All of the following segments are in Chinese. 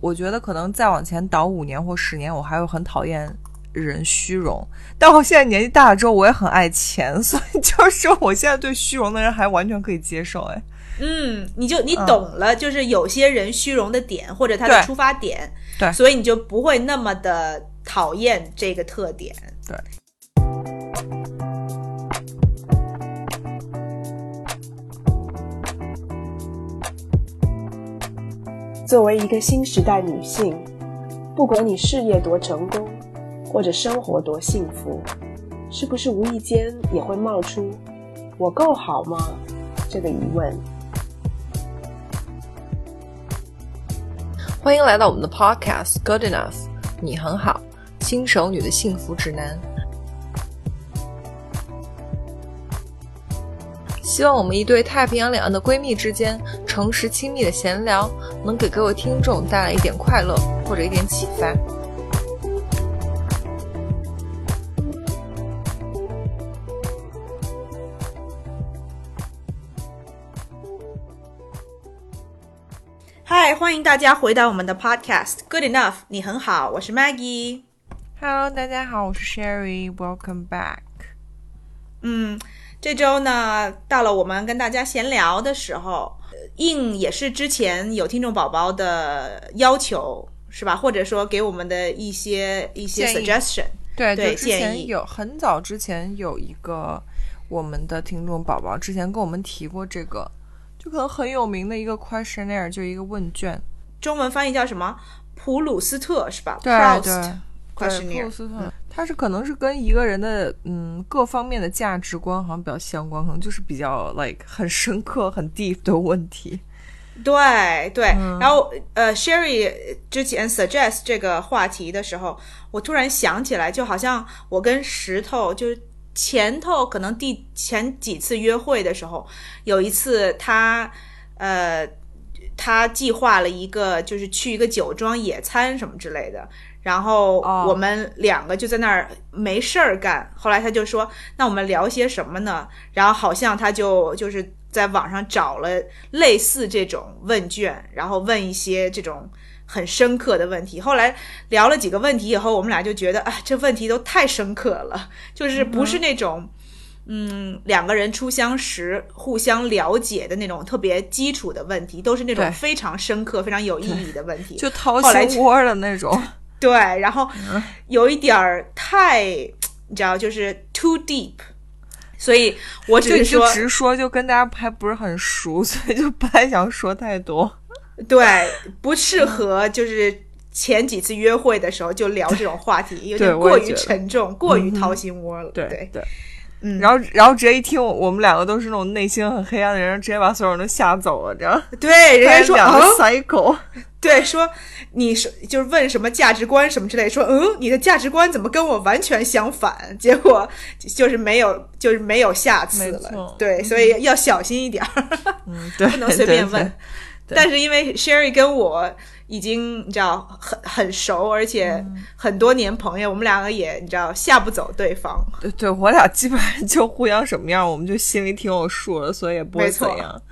我觉得可能再往前倒五年或十年，我还会很讨厌人虚荣。但我现在年纪大了之后，我也很爱钱，所以就是说，我现在对虚荣的人还完全可以接受。哎，嗯，你就你懂了，就是有些人虚荣的点或者他的出发点，对所以你就不会那么的讨厌这个特点。对。作为一个新时代女性，不管你事业多成功，或者生活多幸福，是不是无意间也会冒出“我够好吗”这个疑问？欢迎来到我们的 Podcast Good Enough，你很好，新手女的幸福指南。希望我们一对太平洋两岸的闺蜜之间诚实亲密的闲聊，能给各位听众带来一点快乐或者一点启发。嗨，欢迎大家回到我们的 Podcast Good Enough，你很好，我是 Maggie。Hello，大家好，我是 Sherry，Welcome back。嗯，这周呢，到了我们跟大家闲聊的时候，呃应也是之前有听众宝宝的要求，是吧？或者说给我们的一些一些 suggestion。对，对之建议前有很早之前有一个我们的听众宝宝之前跟我们提过这个，就可能很有名的一个 questionnaire，就一个问卷。中文翻译叫什么？普鲁斯特是吧对对 questionnaire 鲁。斯特，它是可能是跟一个人的嗯各方面的价值观好像比较相关，可能就是比较 like 很深刻、很 deep 的问题。对对，嗯然后呃，Sherry 之前 suggest 这个话题的时候，我突然想起来，就好像我跟石头就是前头可能第前几次约会的时候，有一次他呃他计划了一个就是去一个酒庄野餐什么之类的。然后哦我们两个就在那儿没事儿干。后来他就说：“那我们聊些什么呢？”然后好像他就就是在网上找了类似这种问卷，然后问一些这种很深刻的问题。后来聊了几个问题以后，我们俩就觉得，哎，这问题都太深刻了，就是不是那种。嗯，两个人初相识、互相了解的那种特别基础的问题，都是那种非常深刻、非常有意义的问题。就掏心窝的那种。对，然后有一点儿太，你知道，就是 too deep，所以我只就是就说，直说，就跟大家还不是很熟，所以就不太想说太多。对，不适合就是前几次约会的时候就聊这种话题，有点过于沉重，过于掏心窝了。对对，对，嗯然后然后直接一听我我们两个都是那种内心很黑暗的人，直接把所有人都吓走了，这样。对，人家说啊两个，cycle，对，说你是就是问什么价值观什么之类，说嗯，你的价值观怎么跟我完全相反？结果就是没有，就是没有下次了。对，所以要小心一点儿。嗯，对，不能随便问。但是因为 Sherry 跟我已经你知道很很熟，而且嗯很多年朋友，我们两个也你知道吓不走对方。对对，我俩基本上就互相什么样，我们就心里挺有数的，所以也不会没错怎样。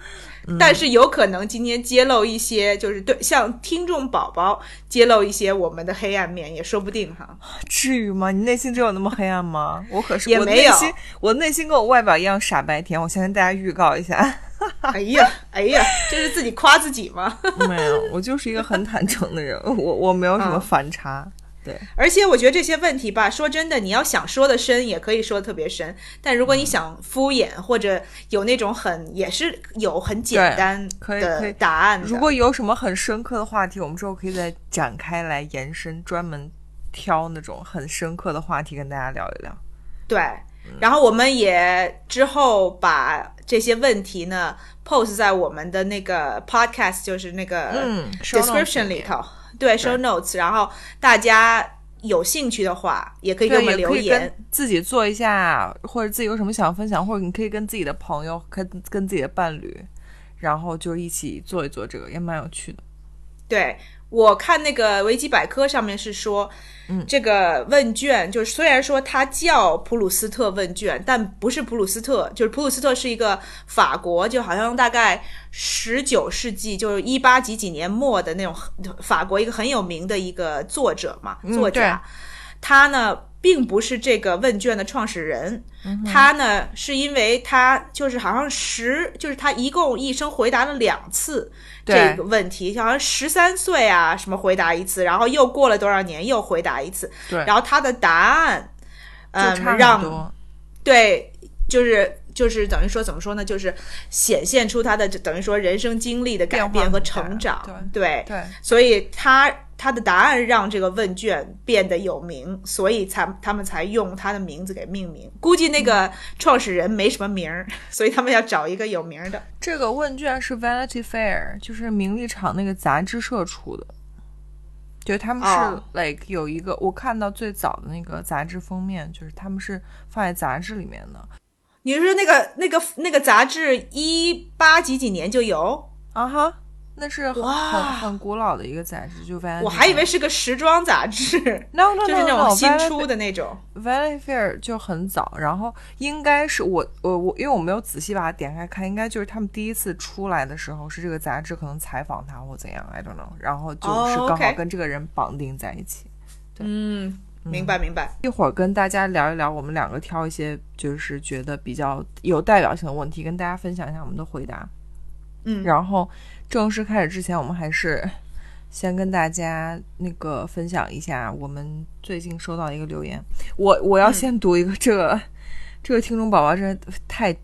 嗯但是有可能今天揭露一些，就是对向听众宝宝揭露一些我们的黑暗面，也说不定哈。至于吗？你内心真有那么黑暗吗？我可是也没有我内心，我内心跟我外表一样傻白甜。我先跟大家预告一下，哎呀，哎呀，这是自己夸自己吗？没有，我就是一个很坦诚的人，我我没有什么嗯反差。对，而且我觉得这些问题吧，说真的，你要想说的深，也可以说的特别深。但如果你想敷衍，或者有那种很也是有很简单可以可以。的答案的，如果有什么很深刻的话题，我们之后可以再展开来延伸，专门挑那种很深刻的话题跟大家聊一聊。对，然后我们也之后把这些问题呢 post 在我们的那个 podcast，就是那个嗯 description 里头，对 show notes，然后大家有兴趣的话，也可以给我，们留言跟。自己做一下，或者自己有什么想分享，或者你可以跟自己的朋友、跟跟自己的伴侣，然后就一起做一做这个，也蛮有趣的。对我看那个维基百科上面是说，嗯。这个问卷就是虽然说它叫普鲁斯特问卷，但不是普鲁斯特，就是普鲁斯特是一个法国，就好像大概十九世纪就是一八几几年末的那种法国一个很有名的一个作者嘛，嗯作家，他呢并不是这个问卷的创始人，他呢是因为他就是好像十，就是他一共一生回答了两次这个问题，好像十三岁啊什么回答一次，然后又过了多少年又回答一次，对。然后他的答案，嗯，就差很让。对，就是就是等于说怎么说呢，就是显现出他的等于说人生经历的改变和成长，对。对。所以他他的答案让这个问卷变得有名，所以才他们才用他的名字给命名。估计那个创始人没什么名儿，所以他们要找一个有名儿的。这个问卷是 Vanity Fair，就是名利场那个杂志社出的。对，他们是、哦 like 有一个，我看到最早的那个杂志封面，就是他们是放在杂志里面的你是说那个那个那个杂志一八几几年就有？啊哈，那是很很很古老的一个杂志，就 Vanity。我还以为是个时装杂志，no no 就是 no 那 no，种新出的那种。Vanity Fair 就很早，然后应该是我我我，因为我没有仔细把它点开看，应该就是他们第一次出来的时候，是这个杂志可能采访他或怎样，I don't know，然后就哦是刚好跟这个人绑定在一起。对嗯，明白明白。一会儿跟大家聊一聊，我们两个挑一些就是觉得比较有代表性的问题，跟大家分享一下我们的回答。嗯，然后正式开始之前，我们还是 先跟大家那个分享一下我们最近收到一个留言。我我要先读一个，这个、这个听众宝宝真的太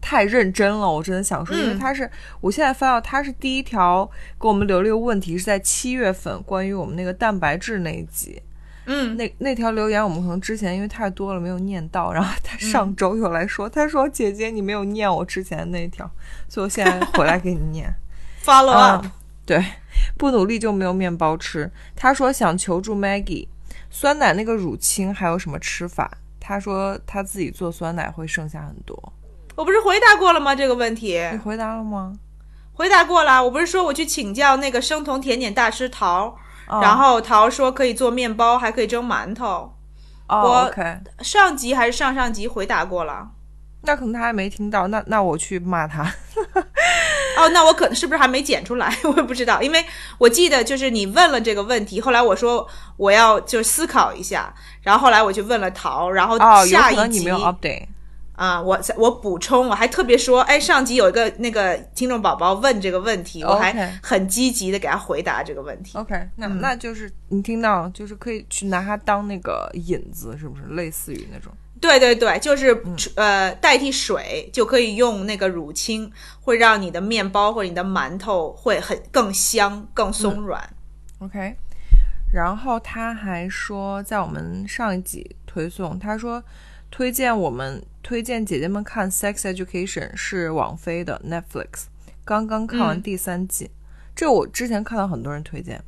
太认真了，我真的想说，因为嗯他是我现在翻到他是第一条给我们留了一个问题，是在七月份关于我们那个蛋白质那一集。嗯，那那条留言我们可能之前因为太多了没有念到，然后他上周又来说，他说姐姐你没有念我之前的那一条，所以我现在回来给你念。follow up，、嗯，对，不努力就没有面包吃。他说想求助 Maggie，酸奶那个乳清还有什么吃法？他说他自己做酸奶会剩下很多。我不是回答过了吗？这个问题你回答了吗？回答过了。我不是说我去请教那个生酮甜点大师陶，哦然后桃说可以做面包，还可以蒸馒头。哦我上集还是上上集回答过了。那可能他还没听到，那那我去骂他。哦，那我可能是不是还没剪出来？我也不知道，因为我记得就是你问了这个问题，后来我说我要就思考一下，然后后来我就问了桃，然后下一集可能你没有 update。啊、我我补充，我还特别说，哎，上集有一个那个听众宝宝问这个问题，我还很积极的给他回答这个问题。OK，那、嗯那就是你听到，就是可以去拿它当那个引子，是不是类似于那种？对对对，就是、嗯呃，代替水就可以用那个乳清，会让你的面包或者你的馒头会很更香、更松软。OK，然后他还说，在我们上一集推送，他说推荐我们推荐姐姐们看《Sex Education》是网飞的 Netflix，刚刚看完嗯第三季。这我之前看到很多人推荐，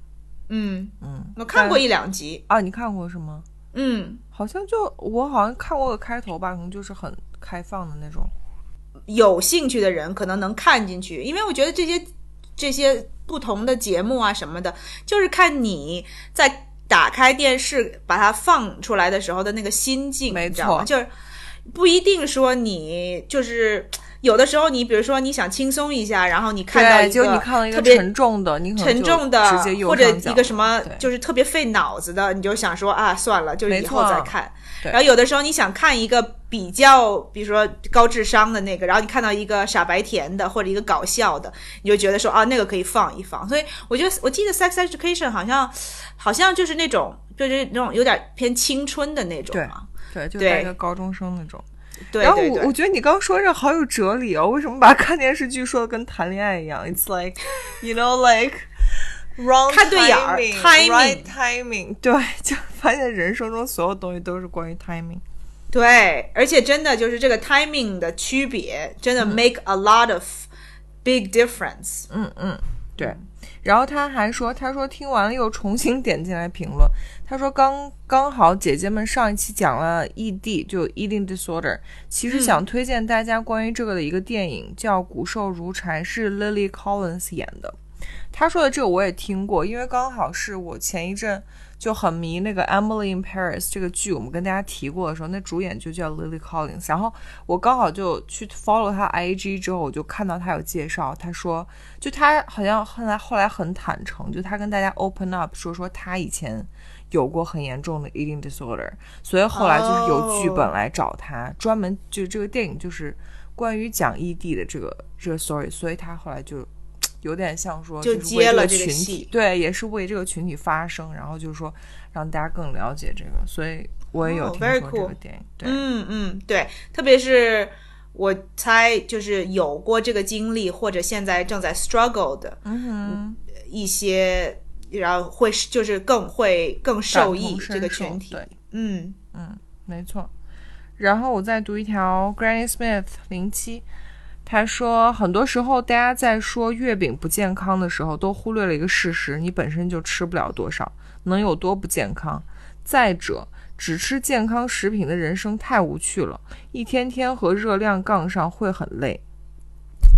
嗯，嗯，我看过一两集。啊，你看过是吗？嗯，好像就我好像看过个开头吧，可能就是很开放的那种。有兴趣的人可能能看进去，因为我觉得这些这些不同的节目啊什么的，就是看你在打开电视把它放出来的时候的那个心境，没你知道吗？错就是不一定说你就是有的时候你比如说你想轻松一下，然后你看到，一就你个看到一个特别沉重的，沉重的或者一个什么就是特别费脑子的，你就想说啊算了，就没以后再看。对然后有的时候你想看一个比较，比如说高智商的那个，然后你看到一个傻白甜的或者一个搞笑的，你就觉得说啊那个可以放一放。所以我觉得我记得《Sex Education》好像好像就是那种就是那种有点偏青春的那种嘛。对，就对带一个高中生那种。对然后我我觉得你刚说这好有哲理哦，为什么把看电视剧说的跟谈恋爱一样？It's like you know like 看对眼儿 timing, timing，对，就 发现人生中所有东西都是关于 timing。对，而且真的就是这个 timing 的区别，真的 make a lot of big difference。嗯嗯，对。然后他还说，他说听完了又重新点进来评论，他说刚刚好姐姐们上一期讲了 ED，就 eating disorder，其实想推荐大家关于这个的一个电影，叫《骨瘦如柴》，是 Lily Collins 演的。他说的这个我也听过，因为刚好是我前一阵就很迷那个《Emily in Paris》这个剧，我们跟大家提过的时候，那主演就叫 Lily Collins。然后我刚好就去 follow 他 IG 之后，我就看到他有介绍，他说就他好像后来后来很坦诚，就他跟大家 open up 说说他以前有过很严重的 eating disorder，所以后来就是有剧本来找他，专门就这个电影就是关于讲异地的这个这个 story，所以他后来就。有点像说，就接了这个戏体，对，也是为这个群体发声，然后就是说让大家更了解这个，所以我也有哦听说这个电影，对，嗯嗯，对，特别是我猜，就是有过这个经历或者现在正在 struggle 的嗯哼，一些，然后会是就是更会更受益这个群体。嗯，嗯，没错。然后我再读一条 Granny Smith 零七，他说，很多时候大家在说月饼不健康的时候，都忽略了一个事实：你本身就吃不了多少，能有多不健康？再者，只吃健康食品的人生太无趣了，一天天和热量杠上会很累。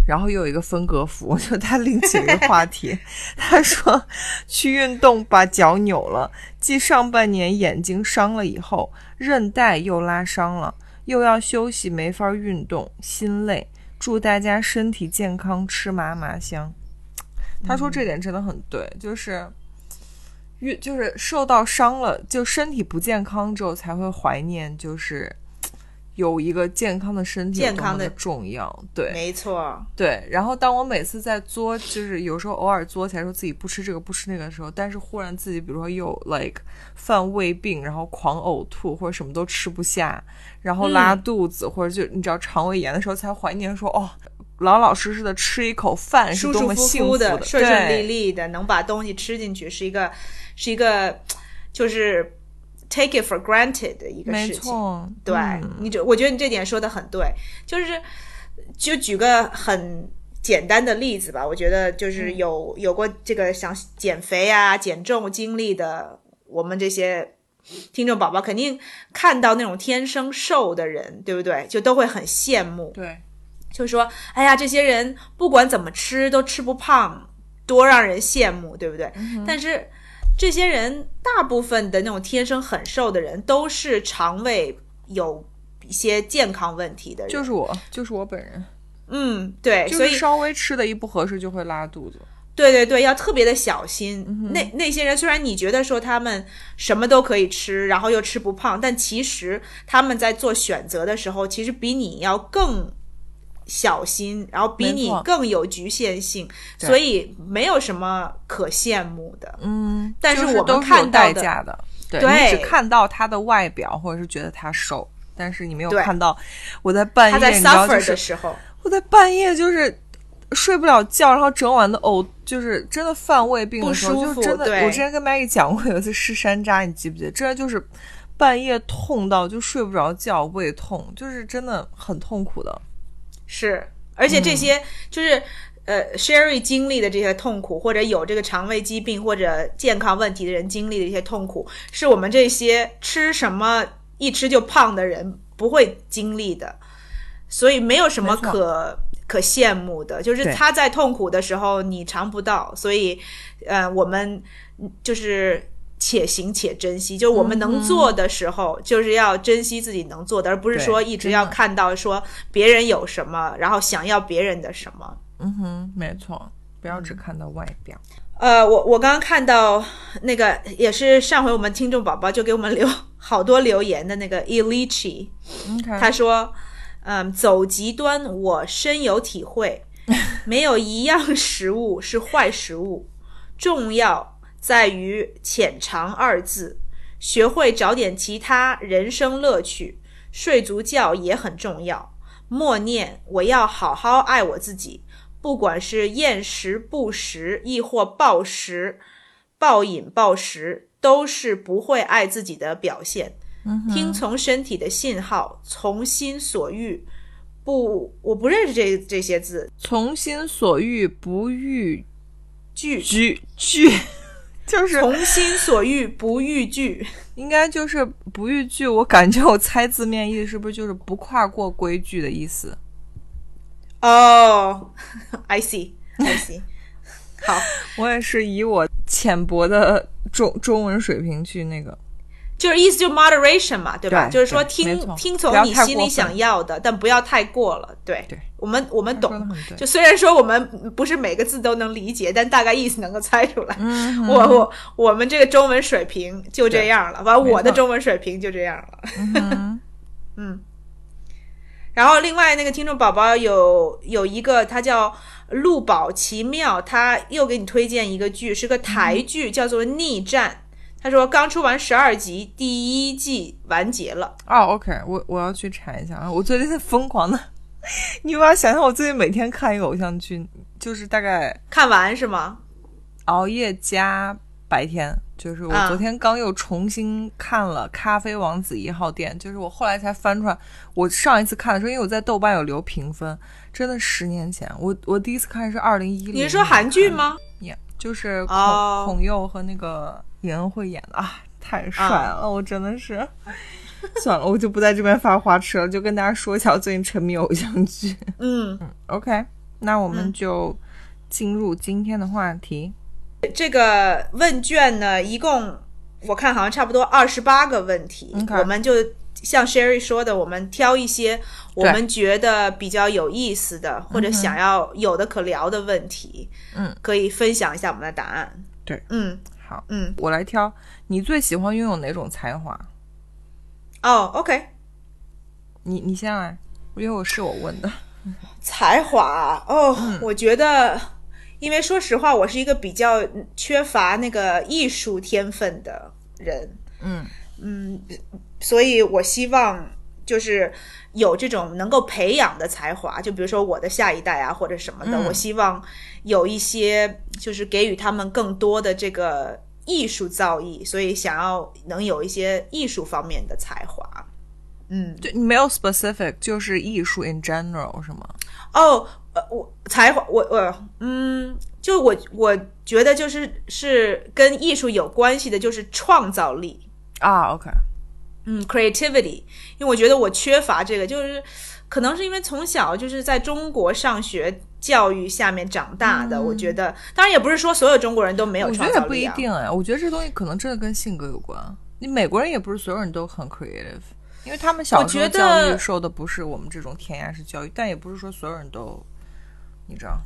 然后又有一个分隔符，就他另起一个话题，他说去运动把脚扭了，继上半年眼睛伤了以后，韧带又拉伤了，又要休息，没法运动，心累。祝大家身体健康，吃嘛嘛香。他说这点真的很对，就是越就是受到伤了，就身体不健康之后才会怀念，就是有一个健康的身体多么健康的重要。对，没错，对，然后当我每次在作，就是有时候偶尔作起来说自己不吃这个不吃那个的时候，但是忽然自己比如说又 like 犯胃病，然后狂呕吐或者什么都吃不下，然后拉嗯。肚子、或者就你知道肠胃炎的时候，才怀念说哦，老老实实的吃一口饭是多舒舒服么幸福服的、顺顺利利的，能把东西吃进去，是一个是一个就是 take it for granted 的一个事情。错，对，嗯你这我觉得你这点说的很对，就是就举个很简单的例子吧，我觉得就是嗯有、有过这个想减肥啊、减重经历的，我们这些听众宝宝肯定看到那种天生瘦的人，对不对？就都会很羡慕，对，就说：“哎呀，这些人不管怎么吃都吃不胖，多让人羡慕，对不对？”但是这些人大部分的那种天生很瘦的人，都是肠胃有一些健康问题的人。就是我，就是我本人，嗯，对，所以就是稍微吃的一不合适就会拉肚子。对对对，要特别的小心。嗯那那些人虽然你觉得说他们什么都可以吃，然后又吃不胖，但其实他们在做选择的时候，其实比你要更小心，然后比你更有局限性，所以没有什么可羡慕的。嗯，但是我们看到的代价的，对对你只看到他的外表，或者是觉得他瘦，但是你没有看到我在半夜，他在 suffer 的时候，我在半夜就是睡不了觉，然后整晚的呕，就是真的犯胃病的时候，不舒服就真的。我之前跟 Maggie 讲过，有一次吃山楂，你记不记得？真的就是半夜痛到就睡不着觉，胃痛，就是真的很痛苦的。是，而且这嗯些就是。呃，Sherry 经历的这些痛苦，或者有这个肠胃疾病或者健康问题的人经历的一些痛苦，是我们这些吃什么一吃就胖的人不会经历的，所以没有什么可可羡慕的。就是他在痛苦的时候你尝不到，所以呃，我们就是且行且珍惜，就是我们能做的时候，就是要珍惜自己能做的，而不是说一直要看到说别人有什么，然后想要别人的什么。嗯哼，没错，不要只看到外表。呃，我我刚刚看到那个也是上回我们听众宝宝就给我们留好多留言的那个 Elichi，OK，他说，嗯，走极端我深有体会，没有一样食物是坏食物，重要在于浅尝二字，学会找点其他人生乐趣，睡足觉也很重要。默念我要好好爱我自己，不管是厌食不食，亦或暴食、暴饮暴食，都是不会爱自己的表现。听从身体的信号，从心所欲。不，我不认识这这些字。从心所欲不逾惧，矩矩，就是从心所欲不逾矩。应该就是不逾矩。我感觉我猜字面意思是不是就是不跨过规矩的意思？哦、i see，I see。好，我也是以我浅薄的中中文水平去那个。就是意思就 moderation 嘛，对吧？对就是说听听从你心里想要的，但不要太过了。对，对我们我们懂就虽然说我们不是每个字都能理解，但大概意思能够猜出来。嗯我我我们这个中文水平就这样了，完我的中文水平就这样了。嗯 嗯，然后另外那个听众宝宝有有一个，他叫陆宝奇妙，他又给你推荐一个剧，是个台剧，叫做《逆战》。他说刚出完十二集，第一季完结了。哦，OK，我我要去查一下啊！我最近在疯狂的，你无法想象我最近每天看一个偶像剧，就是大概看完是吗？熬夜加白天，就是我啊昨天刚又重新看了《咖啡王子一号店》，就是我后来才翻出来。我上一次看的时候，因为我在豆瓣有留评分，真的十年前，我我第一次看是二零一零。你是说韩剧？吗？呀，就是孔、哦孔佑和那个尹恩惠演的啊，太帅了，我真的是。算了，我就不在这边发花痴了，就跟大家说一下我最近沉迷偶像剧。嗯，OK，那我们就进入今天的话题。这个问卷呢，一共我看好像差不多二十八个问题我们就像 Sherry 说的，我们挑一些我们觉得比较有意思的，或者想要有的可聊的问题，嗯，可以分享一下我们的答案。对，嗯。好，嗯，我来挑。你最喜欢拥有哪种才华？哦，OK，你你先来，因为我是我问的。才华？哦，嗯。我觉得，因为说实话，我是一个比较缺乏那个艺术天分的人，嗯。嗯，所以我希望就是有这种能够培养的才华，就比如说我的下一代啊，或者什么的，嗯我希望有一些就是给予他们更多的这个艺术造诣，所以想要能有一些艺术方面的才华。嗯，对你没有 specific，就是艺术 in general 是吗？哦，呃，我才华，我我嗯，就我我觉得就是是跟艺术有关系的，就是创造力。啊，OK，嗯，creativity，因为我觉得我缺乏这个，就是可能是因为从小就是在中国上学教育下面长大的，我觉得，当然也不是说所有中国人都没有我觉得也不。一定哎，我觉得这东西可能真的跟性格有关。你美国人也不是所有人都很 creative，因为他们小时候教育受的不是我们这种填鸭式教育，但也不是说所有人都，你知道，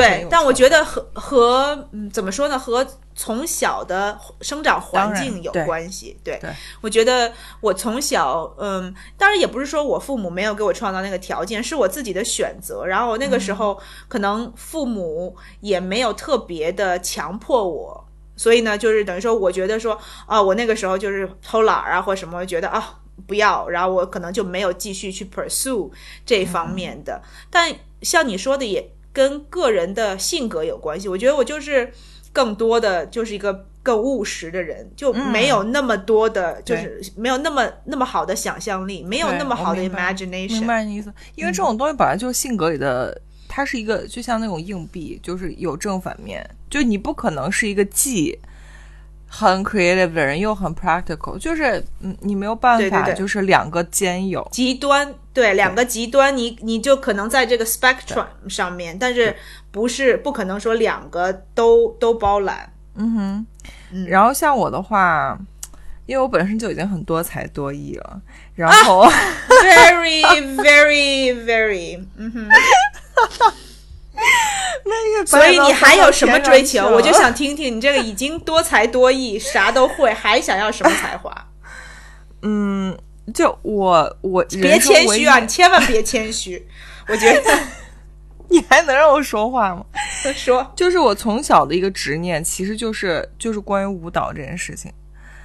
对但我觉得和和嗯怎么说呢，和从小的生长环境有关系。对，对我觉得我从小，嗯，当然也不是说我父母没有给我创造那个条件，是我自己的选择。然后我那个时候可能父母也没有特别的强迫我。所以呢，就是等于说，我觉得说，啊，我那个时候就是偷懒儿啊，或什么，觉得啊不要，然后我可能就没有继续去 pursue 这方面的。但像你说的，也跟个人的性格有关系。我觉得我就是更多的就是一个更务实的人，就没有那么多的，就是没有那么那么好的想象力，没有那么好的 imagination。明白你意思，因为这种东西本来就是性格里的，它是一个就像那种硬币，就是有正反面，就你不可能是一个既很 creative 的人又很 practical，就是嗯，你没有办法，对对对。就是两个兼有。极端，对两个极端你，你就可能在这个 spectrum 上面，但是不是不可能说两个都都包揽。嗯哼，嗯。然后像我的话，因为我本身就已经很多才多艺了，然啊后、very very very，嗯哼，那个，所以你还有什么追求？我就想。听听你这个已经多才多艺，啥都会，还想要什么才华？嗯，就我我别谦虚啊，你千万别谦虚。我觉得你还能让我说话吗？说就是我从小的一个执念，其实就是就是关于舞蹈这件事情。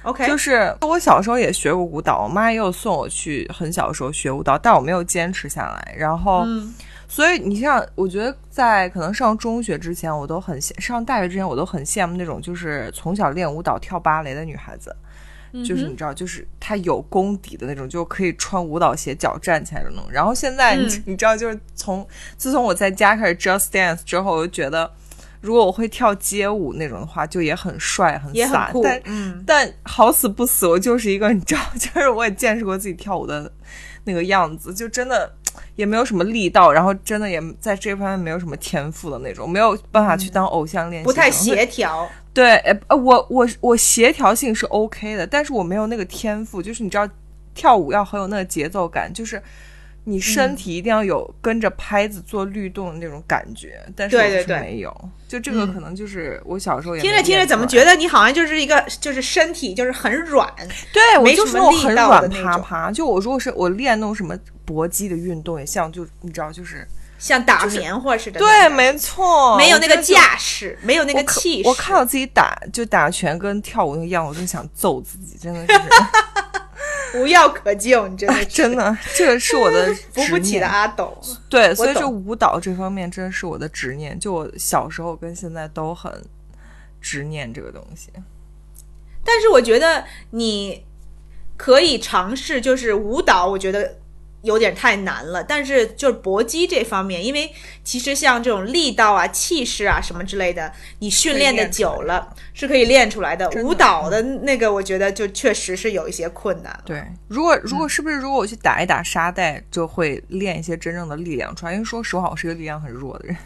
OK，就是我小时候也学过舞蹈，我妈也有送我去很小的时候学舞蹈，但我没有坚持下来。然后，嗯所以你像，我觉得在可能上中学之前，我都很羡上大学之前，我都很羡慕那种就是从小练舞蹈、跳芭蕾的女孩子。就是你知道，就是她有功底的那种，就可以穿舞蹈鞋脚站起来的那种。然后现在你、嗯你知道，就是从自从我在家开始 just dance 之后，我就觉得如果我会跳街舞那种的话，就也很帅很飒但，嗯，但好死不死，我就是一个你知道，就是我也见识过自己跳舞的那个样子，就真的也没有什么力道，然后真的也在这方面没有什么天赋的那种，没有办法去当偶像练习生，不太协调。对，呃，呃我我我协调性是 OK 的，但是我没有那个天赋，就是你知道，跳舞要很有那个节奏感，就是你身体一定要有跟着拍子做律动的那种感觉，但是我是对对对没有，就这个可能就是我小时候也听着听着，怎么觉得你好像就是一个就是身体就是很软，对我没就是那种什么力道很软趴趴，就我如果是我练那种什么搏击的运动，也像就你知道就是像打棉花似的对，没错，没有那个架势，没有那个气势。我看到自己打就打拳跟跳舞那个样，我真想揍自己，真的是 无药可救，你真的啊真的，这个是我的 扶不起的阿斗。对，所以懂就舞蹈这方面真的是我的执念，就我小时候跟现在都很执念这个东西。但是我觉得你可以尝试，就是舞蹈，我觉得有点太难了。但是就是搏击这方面，因为其实像这种力道啊、气势啊什么之类的，你训练的久了是可以练出来的。舞蹈的那个，我觉得就确实是有一些困难。对，如果如嗯果是不是如果我去打一打沙袋，就会练一些真正的力量出来？因为说实话，我是一个力量很弱的人。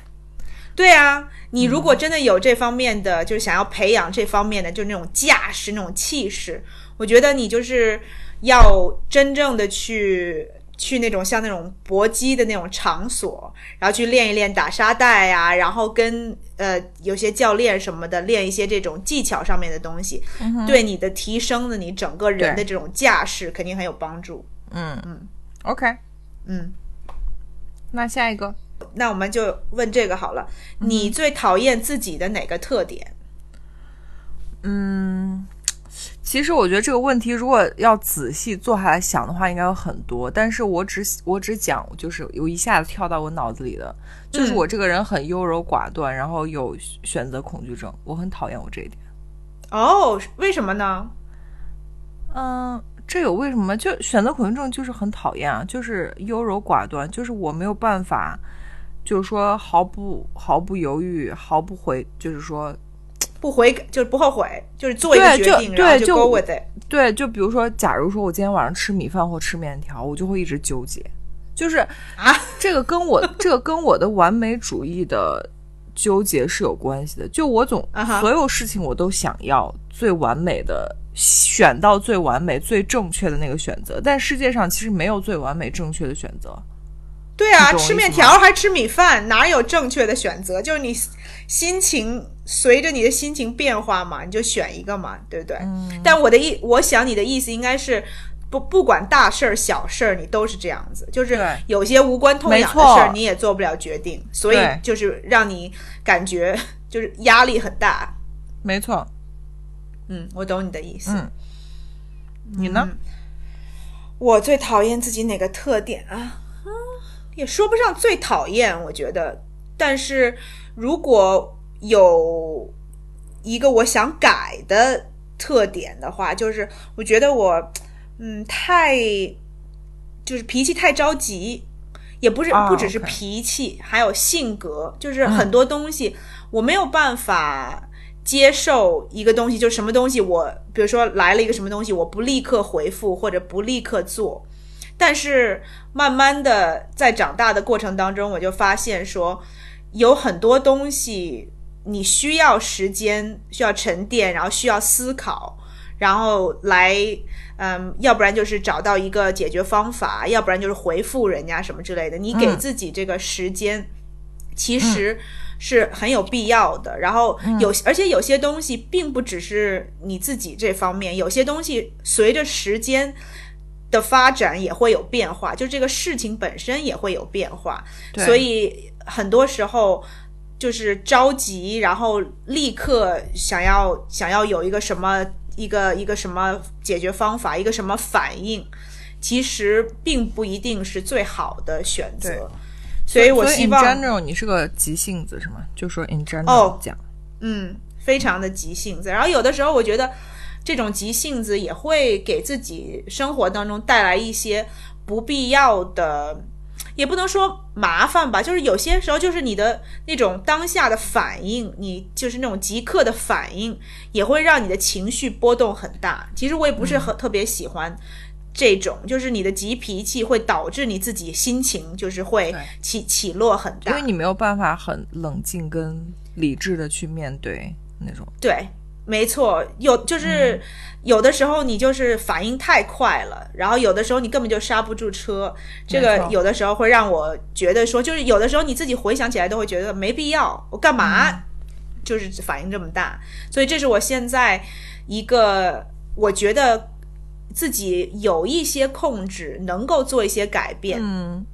对啊，你如果真的有这方面的，就是想要培养这方面的，就是那种架势、那种气势，我觉得你就是要真正的去去那种像那种搏击的那种场所，然后去练一练打沙袋呀、然后跟呃有些教练什么的练一些这种技巧上面的东西，对你的提升的你整个人的这种架势肯定很有帮助。嗯。嗯，OK，嗯，那下一个，那我们就问这个好了，你最讨厌自己的哪个特点？嗯，其实我觉得这个问题如果要仔细坐下来想的话，应该有很多。但是我只我只讲，就是有一下子跳到我脑子里的，就是嗯我这个人很优柔寡断，然后有选择恐惧症，我很讨厌我这一点。哦，为什么呢？嗯，这有为什么？就选择恐惧症就是很讨厌啊，就是优柔寡断，就是我没有办法，就是说毫不毫不犹豫，毫不回，就是说不悔改就是不后悔，就是做一个对就决定，然后对就 go with it。对，就比如说，假如说我今天晚上吃米饭或吃面条，我就会一直纠结，就是啊，这个跟我这个跟我的完美主义的纠结是有关系的。就我总、所有事情我都想要最完美的，选到最完美、最正确的那个选择，但世界上其实没有最完美、正确的选择。对啊，吃面条还吃米饭，哪有正确的选择？就是你心情随着你的心情变化嘛，你就选一个嘛，对不对？嗯但我的意，我想你的意思应该是。不，不管大事儿、小事儿，你都是这样子，就是有些无关痛痒的事儿，你也做不了决定，所以就是让你感觉就是压力很大。没错，嗯，我懂你的意思。嗯，你呢？我最讨厌自己哪个特点啊？嗯，也说不上最讨厌，我觉得。但是如果有一个我想改的特点的话，就是我觉得我，嗯，太就是脾气太着急，也不是啊不只是脾气，还有性格，就是很多东西我没有办法。接受一个东西，就什么东西我，比如说来了一个什么东西，我不立刻回复或者不立刻做，但是慢慢的在长大的过程当中，我就发现说，有很多东西你需要时间，需要沉淀，然后需要思考，然后来，嗯，要不然就是找到一个解决方法，要不然就是回复人家什么之类的。你给嗯自己这个时间，其实是很有必要的。然后有，而且有些东西并不只是你自己这方面，有些东西随着时间。的发展也会有变化，就这个事情本身也会有变化，对所以很多时候就是着急，然后立刻想要想要有一个什么一个一个什么解决方法，一个什么反应，其实并不一定是最好的选择。所以我所以希 in 望 general 你是个急性子是吗？就说 in general 嗯，非常的急性子。然后有的时候，我觉得这种急性子也会给自己生活当中带来一些不必要的，也不能说麻烦吧，就是有些时候就是你的那种当下的反应，你就是那种即刻的反应，也会让你的情绪波动很大。其实我也不是很、特别喜欢。这种，就是你的急脾气会导致你自己心情就是会起起落很大，因为你没有办法很冷静跟理智的去面对那种。对，没错，有就是、有的时候你就是反应太快了，然后有的时候你根本就刹不住车。这个有的时候会让我觉得说，就是有的时候你自己回想起来都会觉得没必要，我干嘛就是反应这么大？所以这是我现在一个我觉得自己有一些控制，能够做一些改变嗯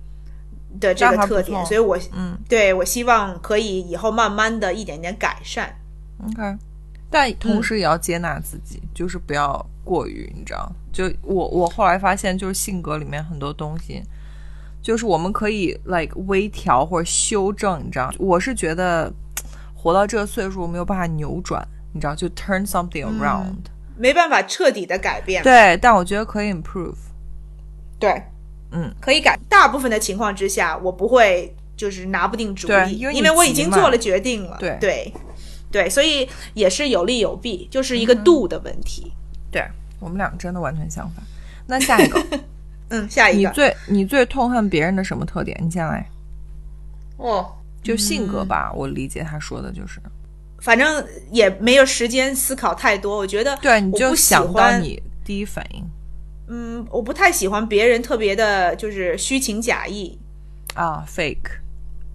的这个特点，所以我嗯对我希望可以以后慢慢的一点点改善。，OK，但同时也要接纳自己，就是不要过于，你知道？就我我后来发现，就是性格里面很多东西，就是我们可以 like 微调或者修正，你知道？我是觉得活到这个岁数没有办法扭转，你知道？就 turn something around、没办法彻底的改变，对，但我觉得可以 improve。对，嗯，可以改。大部分的情况之下，我不会就是拿不定主意，因为因为我已经做了决定了。对对对，所以也是有利有弊，就是一个度的问题。对我们俩真的完全相反。那下一个，嗯，下一个你最你最痛恨别人的什么特点？你先来，哦，就性格吧。我理解他说的就是，反正也没有时间思考太多。我觉得对，你不喜想到欢你第一反应嗯，我不太喜欢别人特别的，就是虚情假意。啊，fake。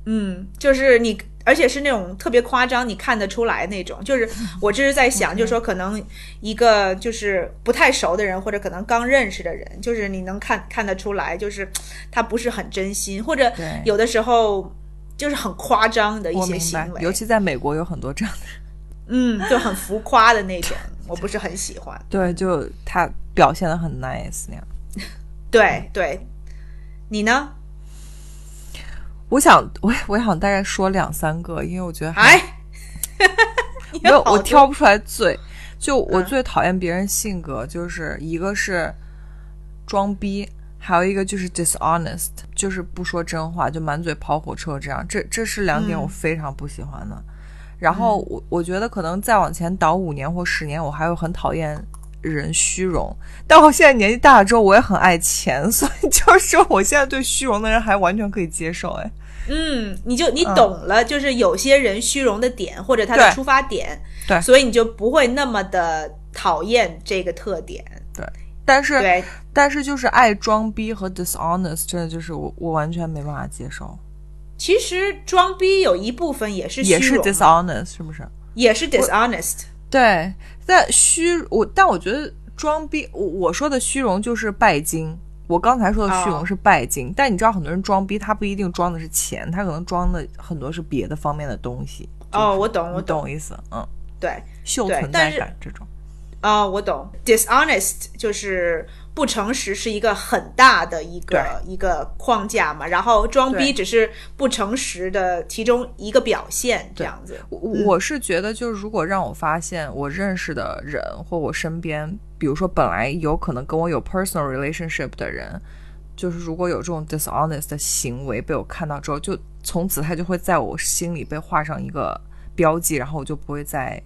嗯，就是你，而且是那种特别夸张，你看得出来那种。就是 我这是在想，就是说可能一个就是不太熟的人，或者可能刚认识的人，就是你能看看得出来，就是他不是很真心，或者有的时候就是很夸张的一些行为，尤其在美国有很多这样的人。嗯，就很浮夸的那种，我不是很喜欢。对，就他表现的很 nice 那样。对对，你呢？我想，我我想大概说两三个，因为我觉得还哎，你 没有，我挑不出来最。就我嗯最讨厌别人性格，就是一个是装逼，还有一个就是 dishonest，就是不说真话，就满嘴跑火车这样。这这是两点嗯我非常不喜欢的。然后我我觉得可能再往前倒五年或十年，我还会很讨厌人虚荣。但我现在年纪大了之后，我也很爱钱，所以就是我现在对虚荣的人还完全可以接受。哎，嗯，你就你懂了，就是有些人虚荣的点或者他的出发点，对所以你就不会那么的讨厌这个特点。对但是对，但是就是爱装逼和 dishonest，真的就是我我完全没办法接受。其实装逼有一部分也是虚也是 dishonest，是不是？也是 dishonest。对，但虚我，但我觉得装逼，我我说的虚荣就是拜金。我刚才说的虚荣哦是拜金，但你知道很多人装逼，他不一定装的是钱，他可能装的很多是别的方面的东西。哦，我懂，我懂意思？嗯，对，秀存在感这种。哦，我懂。dishonest 就是不诚实，是一个很大的一个一个框架嘛。然后装逼只是不诚实的其中一个表现，这样子。我我是觉得，就是如果让我发现我认识的人或我身边，比如说本来有可能跟我有 personal relationship 的人，就是如果有这种 dishonest 的行为被我看到之后，就从此他就会在我心里被画上一个标记，然后我就不会再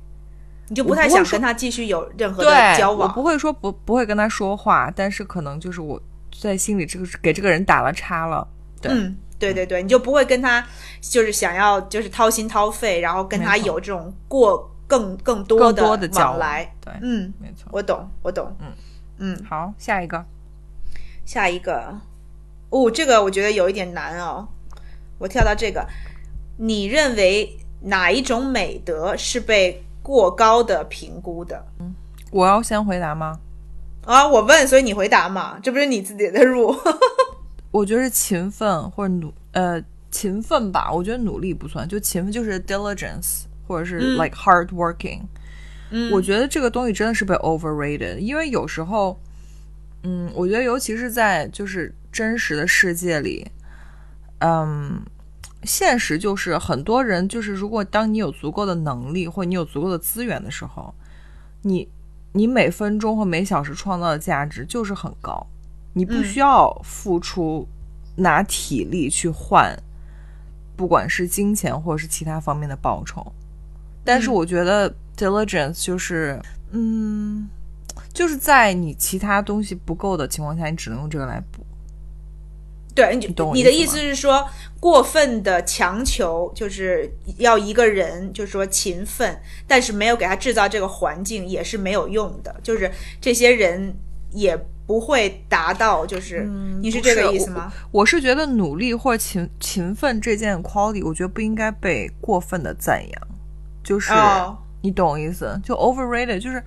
你就不太想跟他继续有任何的交往。不会说不不会跟他说话，但是可能就是我在心里这个给这个人打了叉了。对嗯，对对对，你就不会跟他就是想要就是掏心掏肺，然后跟他有这种过更更多更多的往来。对，嗯，没错。我懂，我懂。嗯嗯，好，下一个，下一个，哦，这个我觉得有一点难哦。我跳到这个，你认为哪一种美德是被过高的评估的？我要先回答吗？啊，我问，所以你回答嘛，这不是你自己的路。我觉得是勤奋或者努呃勤奋吧，我觉得努力不算，就勤奋就是 diligence 或者是嗯 like hard working、嗯我觉得这个东西真的是被 overrated，因为有时候，嗯，我觉得尤其是在就是真实的世界里，嗯，现实就是很多人就是如果当你有足够的能力或你有足够的资源的时候，你你每分钟或每小时创造的价值就是很高，你不嗯需要付出拿体力去换，不管是金钱或者是其他方面的报酬。但是嗯我觉得 diligence 就是，嗯，就是在你其他东西不够的情况下，你只能用这个来补。对，你你的意意思是说，过分的强求就是要一个人就是说勤奋，但是没有给他制造这个环境也是没有用的，就是这些人也不会达到，就是、你是这个意思吗？我是觉得努力或勤勤奋这件 quality，我觉得不应该被过分的赞扬，就是、哦你懂我意思？就 overrated，就是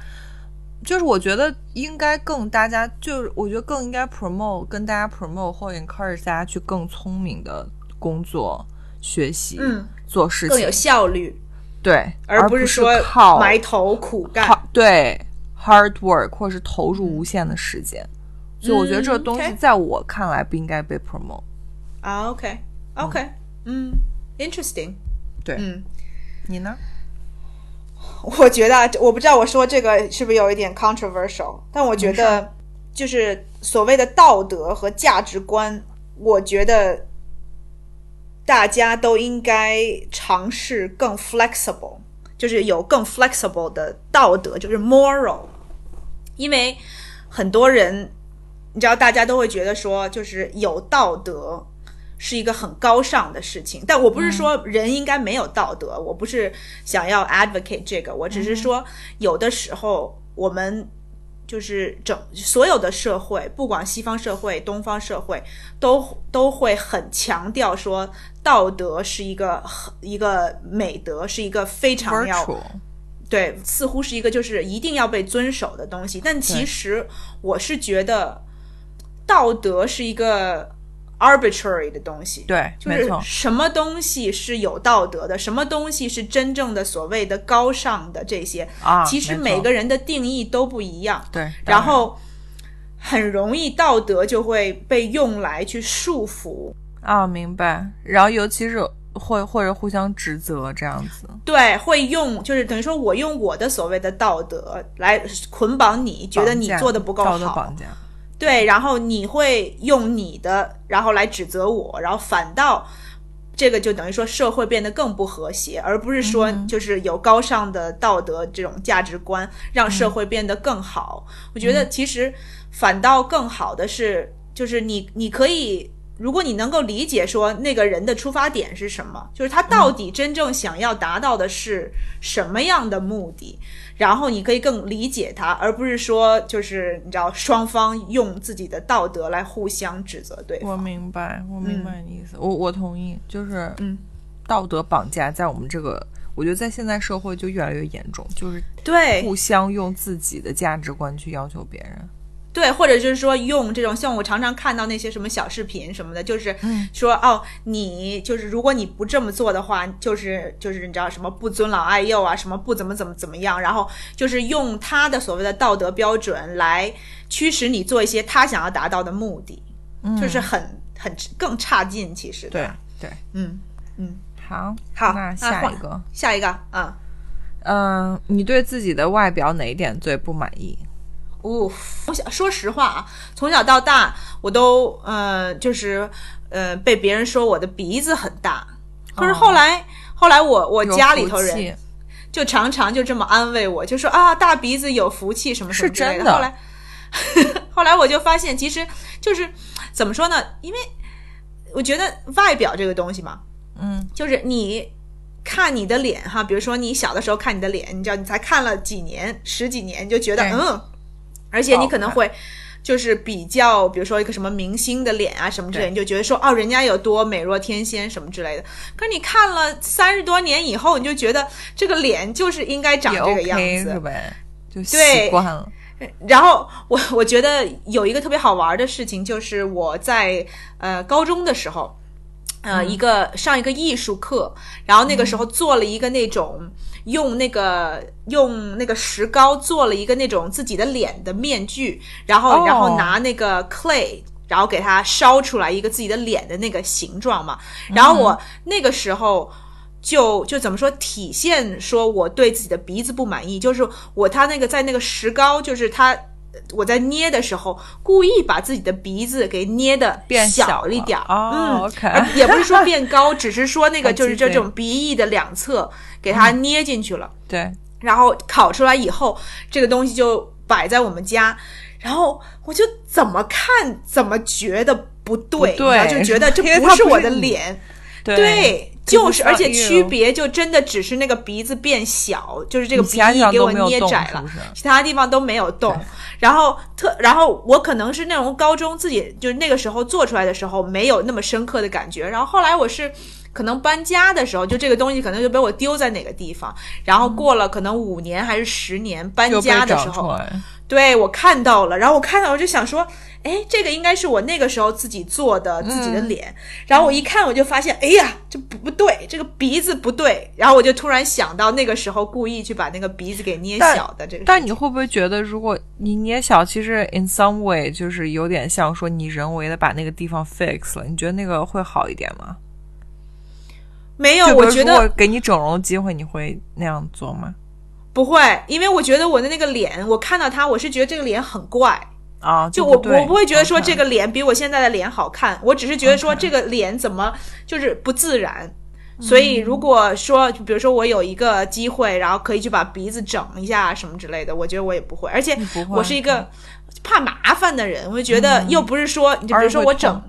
就是我觉得应该更大家就是我觉得更应该 promote 跟大家 promote 或 encourage 大家去更聪明的工作、学习、嗯做事情更有，效率，对，而不是说靠埋头苦干。对 hard work 或是投入无限的时间。所以我觉得这个嗯东西在我看来不应该被 promote。啊，OK，OK，嗯，interesting，对，嗯。你呢？我觉得啊，我不知道我说这个是不是有一点 controversial，但我觉得就是所谓的道德和价值观，我觉得大家都应该尝试更 flexible，就是有更 flexible 的道德，就是 moral，因为很多人，你知道，大家都会觉得说，就是有道德。是一个很高尚的事情，但我不是说人应该没有道德，我不是想要 advocate 这个，我只是说有的时候我们就是整所有的社会，不管西方社会、东方社会，都都会很强调说道德是一个很一个美德，是一个非常要对，似乎是一个就是一定要被遵守的东西。但其实我是觉得道德是一个 arbitrary 的东西。对，就是什么东西是有道德的，什么东西是真正的所谓的高尚的这些，啊，其实每个人的定义都不一样。对，当然后很容易道德就会被用来去束缚，啊，明白。然后尤其是会或者互相指责这样子，对，会用就是等于说我用我的所谓的道德来捆绑你，觉得你做的不够好道德绑，架，对，然后你会用你的，然后来指责我，然后反倒这个就等于说社会变得更不和谐，而不是说就是有高尚的道德这种价值观让社会变得更好。我觉得其实反倒更好的是，就是你你可以。如果你能够理解说那个人的出发点是什么，就是他到底真正想要达到的是什么样的目的，然后你可以更理解他，而不是说就是你知道双方用自己的道德来互相指责对方我。明白，我明白你意思，我我同意，就是嗯，道德绑架在我们这个，我觉得在现在社会就越来越严重，就是对互相用自己的价值观去要求别人。对，或者就是说用这种像我常常看到那些什么小视频什么的，就是说、哦，你就是如果你不这么做的话，就是就是你知道什么不尊老爱幼啊，什么不怎么怎么怎么样，然后就是用他的所谓的道德标准来驱使你做一些他想要达到的目的，就是很很更差劲，其实对吧？对，嗯嗯，好，好，那下一个，下一个，嗯。嗯、你对自己的外表哪一点最不满意？哦，我想说实话啊，从小到大我都呃，就是呃，被别人说我的鼻子很大。可是后来，后来我我家里头人就常常就这么安慰我，就说啊，大鼻子有福气什么什么之类真。的。后来，后来我就发现，其实就是怎么说呢？因为我觉得外表这个东西嘛，嗯，就是你看你的脸哈，比如说你小的时候看你的脸，你知道你才看了几年、十几年，你就觉得嗯，而且你可能会就是比较，比如说一个什么明星的脸啊什么之类你就觉得说哦，人家有多美若天仙什么之类的。可是你看了三十多年以后，你就觉得这个脸就是应该长这个样子，是呗？就对习惯了。然后我我觉得有一个特别好玩的事情，就是我在呃高中的时候，呃、一个上一个艺术课，然后那个时候做了一个那种用那个用那个石膏做了一个那种自己的脸的面具，然后、哦。然后拿那个 clay。然后给它烧出来一个自己的脸的那个形状嘛，然后我那个时候就就怎么说体现说我对自己的鼻子不满意，就是我他那个在那个石膏，就是他我在捏的时候故意把自己的鼻子给捏的变小小了一点儿，嗯也不是说变高，只是说那个 就是这种鼻翼的两侧给它捏进去了。对，然后烤出来以后，这个东西就摆在我们家，然后我就怎么看怎么觉得不对，不对然后就觉得 这不是我的脸。对对，就是，而且区别就真的只是那个鼻子变小，就是这个鼻翼给我捏窄了其他地方都没有动。然后特，然后我可能是那种高中自己就是那个时候做出来的时候没有那么深刻的感觉，然后后来我是。可能搬家的时候，就这个东西可能就被我丢在哪个地方，然后过了可能五年还是十年，搬家的时候。对我看到了，然后我看到我就想说，哎，这个应该是我那个时候自己做的自己的嗯脸。然后我一看，我就发现，哎呀，这不不对，这个鼻子不对。然后我就突然想到那个时候故意去把那个鼻子给捏小的这个。但你会不会觉得，如果你捏小，其实 in some way 就是有点像说你人为的把那个地方 fix 了？你觉得那个会好一点吗？没有，我觉得如果给你整容的机会，你会那样做吗？不会，因为我觉得我的那个脸，我看到它，我是觉得这个脸很怪。啊，就我我不会觉得说这个脸比我现在的脸好看，我只是觉得说这个脸怎么就是不自然。所以如果说，就比如说我有一个机会，然后可以去把鼻子整一下什么之类的，我觉得我也不会。而且我是一个怕麻烦的人，我就觉得又不是说，你就比如说我整。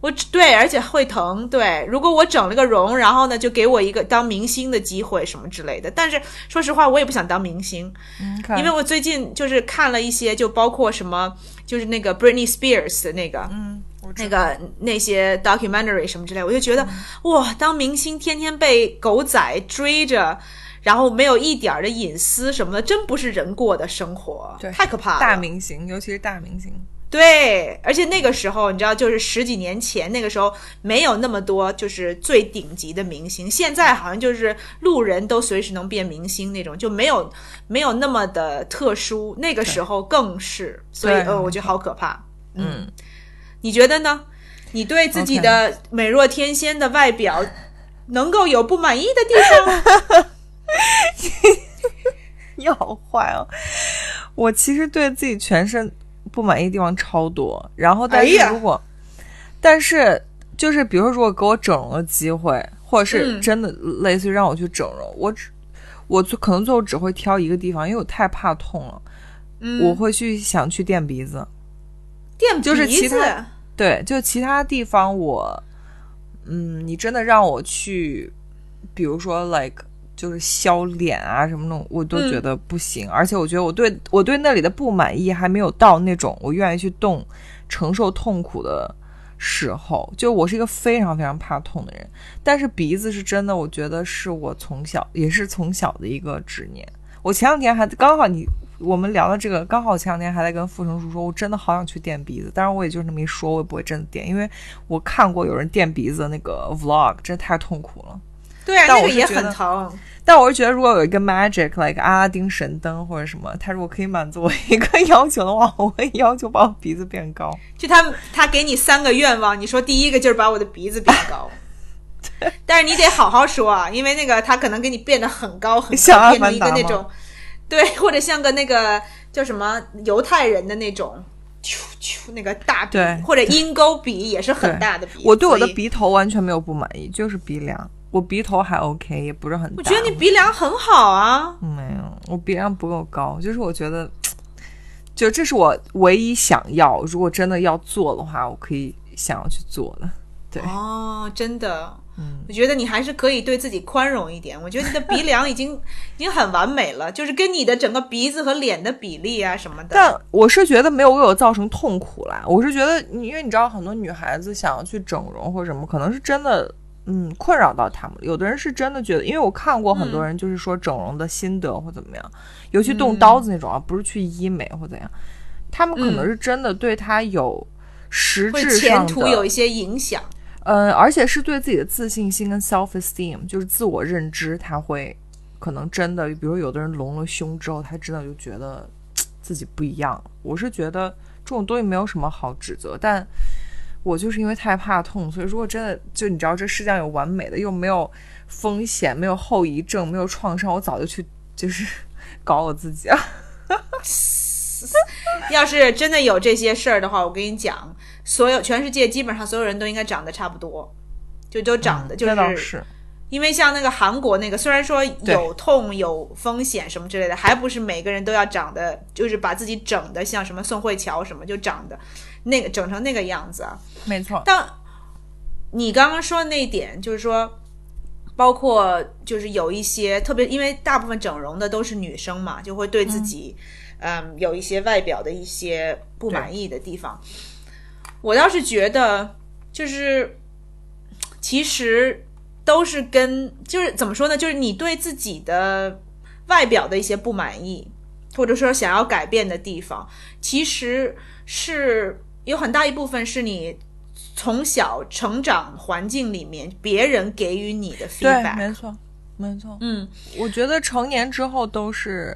我只对，而且会疼。对，如果我整了个容，然后呢，就给我一个当明星的机会什么之类的。但是说实话，我也不想当明星，嗯因为我最近就是看了一些，就包括什么，就是那个 Britney Spears 的那个，嗯，那个那些 documentary 什么之类，我就觉得、哇，当明星天天被狗仔追着，然后没有一点儿的隐私什么的，真不是人过的生活，对太可怕了。大明星，尤其是大明星，对，而且那个时候你知道，就是十几年前，那个时候没有那么多就是最顶级的明星，现在好像就是路人都随时能变明星那种，就没有没有那么的特殊。那个时候更是，所以对呃，我觉得好可怕。嗯，你觉得呢？你对自己的美若天仙的外表 能够有不满意的地方吗？你好坏哦！我其实对自己全身不满意的地方超多，然后但是如果，但是就是比如说，如果给我整容的机会，或者是嗯。真的类似于让我去整容，我只我最可能最后只会挑一个地方，因为我太怕痛了，嗯，我会去想去垫鼻子。垫。就是其他对，就其他地方我，嗯，你真的让我去，比如说 like 就是削脸啊什么那种，我都嗯觉得不行。而且我觉得我对我对那里的不满意还没有到那种我愿意去动承受痛苦的时候。就我是一个非常非常怕痛的人，但是鼻子是真的，我觉得是我从小也是从小的一个执念。我前两天还刚好你我们聊的这个，刚好前两天还在跟傅成书说，我真的好想去垫鼻子，当然我也就那么一说，我也不会真的垫，因为我看过有人垫鼻子的那个 vlog，真的太痛苦了。对啊，但那个也很疼。但我是觉得，如果有一个 magic like 阿拉丁神灯或者什么，他如果可以满足我一个 要求的话，我会要求把我鼻子变高。就他他给你三个愿望，你说第一个就是把我的鼻子变高，但是你得好好说啊，因为那个他可能给你变得很高很高，像阿变成一个那种，对，或者像个那个叫什么犹太人的那种，啾啾那个大鼻对，或者鹰钩鼻也是很大的鼻。我对我的，鼻头完全没有不满意，就是鼻梁，我鼻头还 OK，也不是很大。我觉得你鼻梁很好啊。没有，我鼻梁不够高，就是我觉得，就这是我唯一想要，如果真的要做的话，我可以想要去做的。对，哦，真的，嗯，我觉得你还是可以对自己宽容一点。我觉得你的鼻梁已经 已经很完美了，就是跟你的整个鼻子和脸的比例啊什么的。但我是觉得没有为我造成痛苦啦。我是觉得，因为你知道，很多女孩子想要去整容或者什么，可能是真的，嗯，困扰到他们。有的人是真的觉得，因为我看过很多人就是说整容的心得或怎么样，尤其动刀子那种啊，不是去医美或怎样，他们可能是真的对他有实质上的前途有一些影响。嗯，而且是对自己的自信心跟 self esteem，就是自我认知，他会可能真的，比如有的人隆了胸之后，他真的就觉得自己不一样。我是觉得这种东西没有什么好指责，但我就是因为太怕痛，所以如果真的就你知道这世界上有完美的，又没有风险，没有后遗症，没有创伤，我早就去就是 搞我自己了。要是真的有这些事儿的话，我跟你讲，所有全世界基本上所有人都应该长得差不多，就都长得、就嗯那倒是是，因为像那个韩国那个，虽然说有痛有风险什么之类的，还不是每个人都要长得，就是把自己整的像什么宋慧乔什么就长得那个整成那个样子啊。没错。但你刚刚说的那一点，就是说，包括就是有一些特别，因为大部分整容的都是女生嘛，就会对自己嗯有一些外表的一些不满意的地方。我倒是觉得，就是其实。都是跟就是怎么说呢？就是你对自己的外表的一些不满意，或者说想要改变的地方，其实是有很大一部分是你从小成长环境里面别人给予你的 feedback。没错，没错。嗯，我觉得成年之后都是，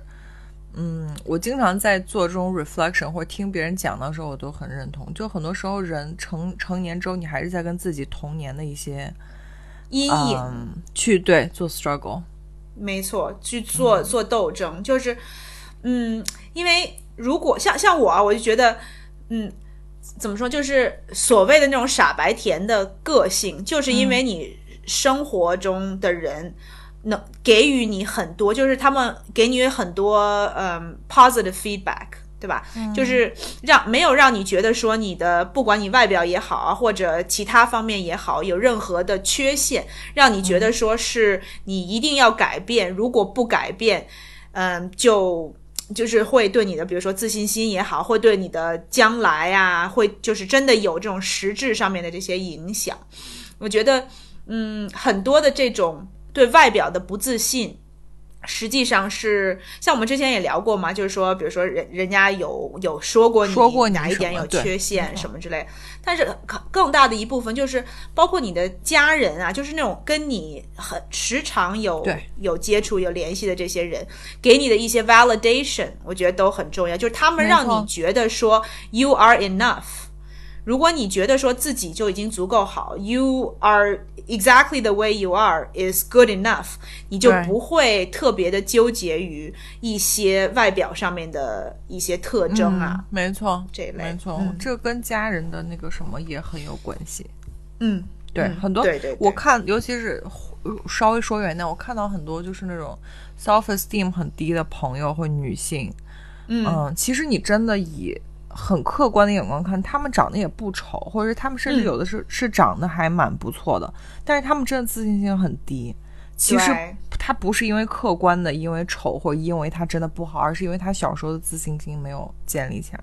嗯，我经常在做这种 reflection 或者听别人讲的时候，我都很认同。就很多时候人成成年之后，你还是在跟自己童年的一些。阴影去对做 struggle，没错，去做做斗争，就是，嗯，因为如果像像我啊，我就觉得，嗯，怎么说，就是所谓的那种傻白甜的个性，就是因为你生活中的人能给予你很多，就是他们给你很多嗯 positive feedback。对吧？就是让没有让你觉得说你的不管你外表也好啊，或者其他方面也好，有任何的缺陷，让你觉得说是你一定要改变。如果不改变，嗯，就就是会对你的，比如说自信心也好，会对你的将来啊，会就是真的有这种实质上面的这些影响。我觉得，嗯，很多的这种对外表的不自信。实际上是像我们之前也聊过嘛，就是说，比如说人人家有有说过你说过哪一点有缺陷什么之类，但是更大的一部分就是包括你的家人啊，就是那种跟你很时常有有接触有联系的这些人，给你的一些 validation，我觉得都很重要，就是他们让你觉得说 you are enough。如果你觉得说自己就已经足够好，you are exactly the way you are is good enough，你就不会特别的纠结于一些外表上面的一些特征啊。没错，这类没错，这跟家人的那个什么也很有关系。嗯，对，很多对对，我看尤其是稍微说远点，我看到很多就是那种 self esteem 很低的朋友或女性，嗯，其实你真的以。很客观的眼光看，他们长得也不丑，或者是他们甚至有的是是长得还蛮不错的，但是他们真的自信心很低。其实他不是因为客观的，因为丑或因为他真的不好，而是因为他小时候的自信心没有建立起来。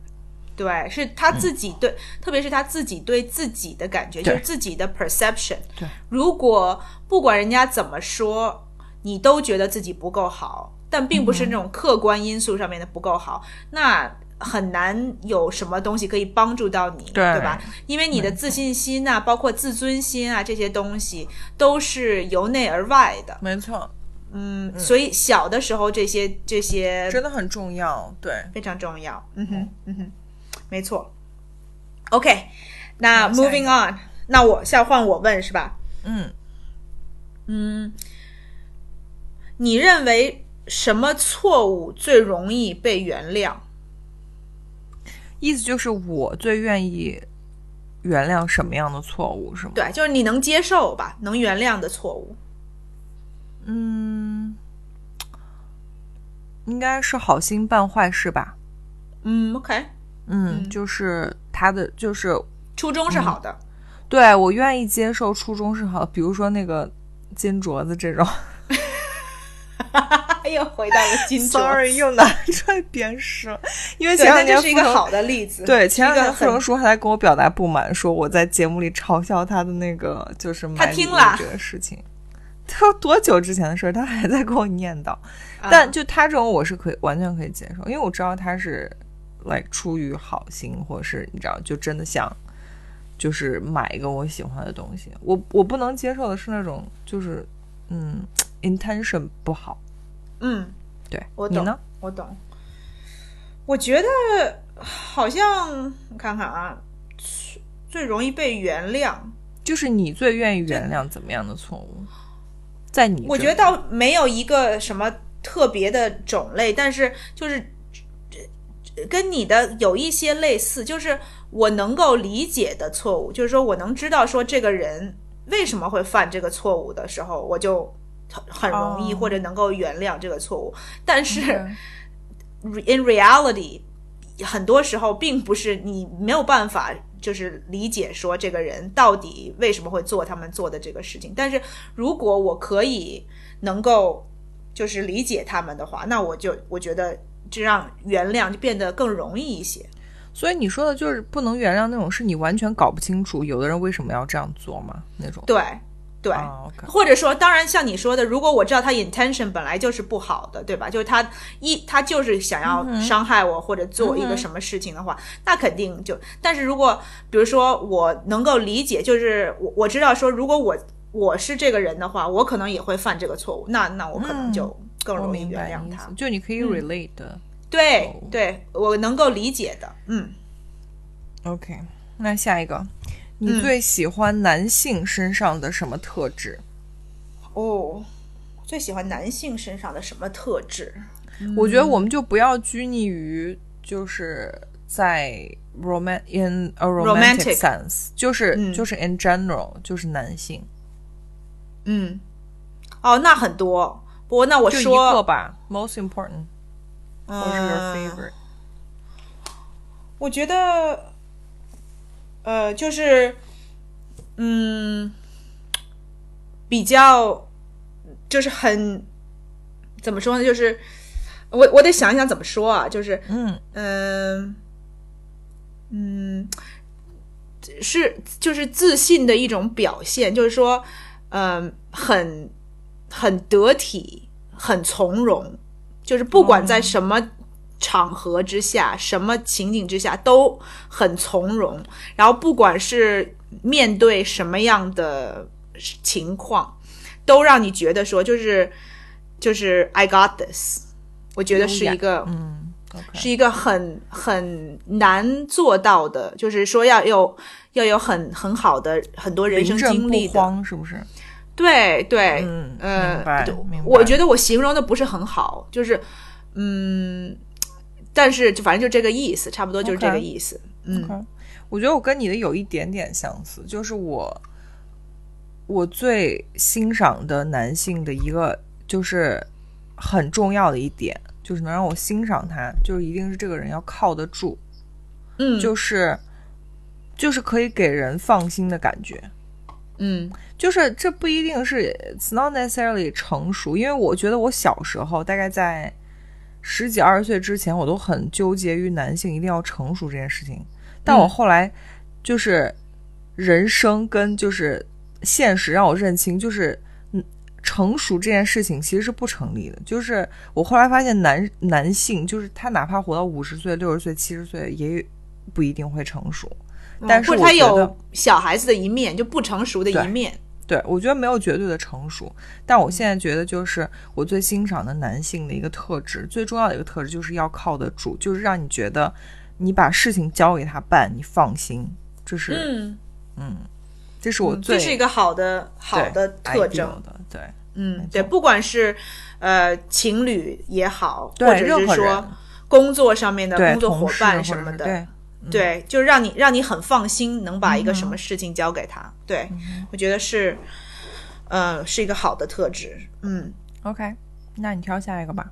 对，是他自己对，特别是他自己对自己的感觉，就是自己的 perception。对，如果不管人家怎么说，你都觉得自己不够好，但并不是那种客观因素上面的不够好，那。很难有什么东西可以帮助到你，对吧？因为你的自信心啊，包括自尊心啊，这些东西都是由内而外的。没错，嗯，所以小的时候这些这些真的很重要，对，非常重要。嗯哼，嗯哼，没错。OK，那 Moving on，那我下换我问是吧？嗯嗯，你认为什么错误最容易被原谅？意思就是我最愿意原谅什么样的错误是吗？对，就是你能接受吧，能原谅的错误。嗯，应该是好心办坏事吧。嗯，OK。嗯，就是他的就是初衷是好的。对我愿意接受初衷是好的，比如说那个金镯子这种。又回到了金，sorry，又拿出来鞭尸，因为前两年是一个好的例子。对，前两年傅成书还在跟我表达不满，说我在节目里嘲笑他的那个就是他听了这个事情。他说多久之前的事儿，他还在跟我念叨。但就他这种，我是可以完全可以接受，因为我知道他是来出于好心，或者是你知道，就真的想就是买一个我喜欢的东西。我我不能接受的是那种就是嗯，intention 不好。嗯，对，我懂，我懂。我觉得好像我看看啊，最最容易被原谅，就是你最愿意原谅怎么样的错误？在你，我觉得倒没有一个什么特别的种类，但是就是跟你的有一些类似，就是我能够理解的错误，就是说我能知道说这个人为什么会犯这个错误的时候，我就很很容易哦或者能够原谅这个错误。但是 in reality，很多时候并不是你没有办法就是理解说这个人到底为什么会做他们做的这个事情。但是如果我可以能够就是理解他们的话，那我就我觉得这让原谅就变得更容易一些。所以你说的就是不能原谅那种是你完全搞不清楚有的人为什么要这样做吗？那种对对。或者说，当然像你说的，如果我知道他 intention 本来就是不好的，对吧？就是他一他就是想要伤害我或者做一个什么事情的话，那肯定就。但是如果比如说我能够理解，就是我我知道说，如果我我是这个人的话，我可能也会犯这个错误，那那我可能就更容易原谅他。就你可以 relate 的。对对，我能够理解的，嗯。OK，那下一个，你嗯最喜欢男性身上的什么特质？哦，最喜欢男性身上的什么特质？我觉得我们就不要拘泥于就是在 roman in a romantic Romantic sense，就是、嗯就是 in general，就是男性，嗯，哦，那很多。不过那我说一个吧，most important，或是 your 嗯 favorite。我觉得，呃，就是，嗯，比较，就是很，怎么说呢？就是我我得想一想怎么说啊，就是，嗯嗯嗯，是就是自信的一种表现，就是说，嗯、很很得体，很从容，就是不管在什么场合之下、什么情景之下都很从容，然后不管是面对什么样的情况，都让你觉得说就是就是 I got this，我觉得是一个嗯是一个很很难做到的，就是说要有要有很很好的很多人生经历的，慌是不是？对对，嗯明白我觉得我形容的不是很好，就是嗯，但是就反正就这个意思，差不多就是这个意思。嗯。我觉得我跟你的有一点点相似，就是我我最欣赏的男性的一个就是很重要的一点，就是能让我欣赏他，就是一定是这个人要靠得住，嗯，就是就是可以给人放心的感觉。嗯。就是这不一定是 it's not necessarily 成熟，因为我觉得我小时候大概在十几二十岁之前，我都很纠结于男性一定要成熟这件事情。但我嗯后来就是人生跟就是现实让我认清，就是嗯，成熟这件事情其实是不成立的。就是我后来发现男男性就是他哪怕活到五十岁、六十岁、七十岁，也不一定会成熟。但是或者他有小孩子的一面，就不成熟的一面。对，我觉得没有绝对的成熟，但我现在觉得就是我最欣赏的男性的一个特质，最重要的一个特质就是要靠得住，就是让你觉得你把事情交给他办，你放心，这是嗯，这是我最这是一个好的好的特征。的，对嗯，对，不管是呃情侣也好，对或者是说工作上面的，工作伙伴什么的，对对，就让你让你很放心，能把一个什嗯么事情交给他。对，我觉得是，呃，是一个好的特质。嗯，OK，那你挑下一个吧。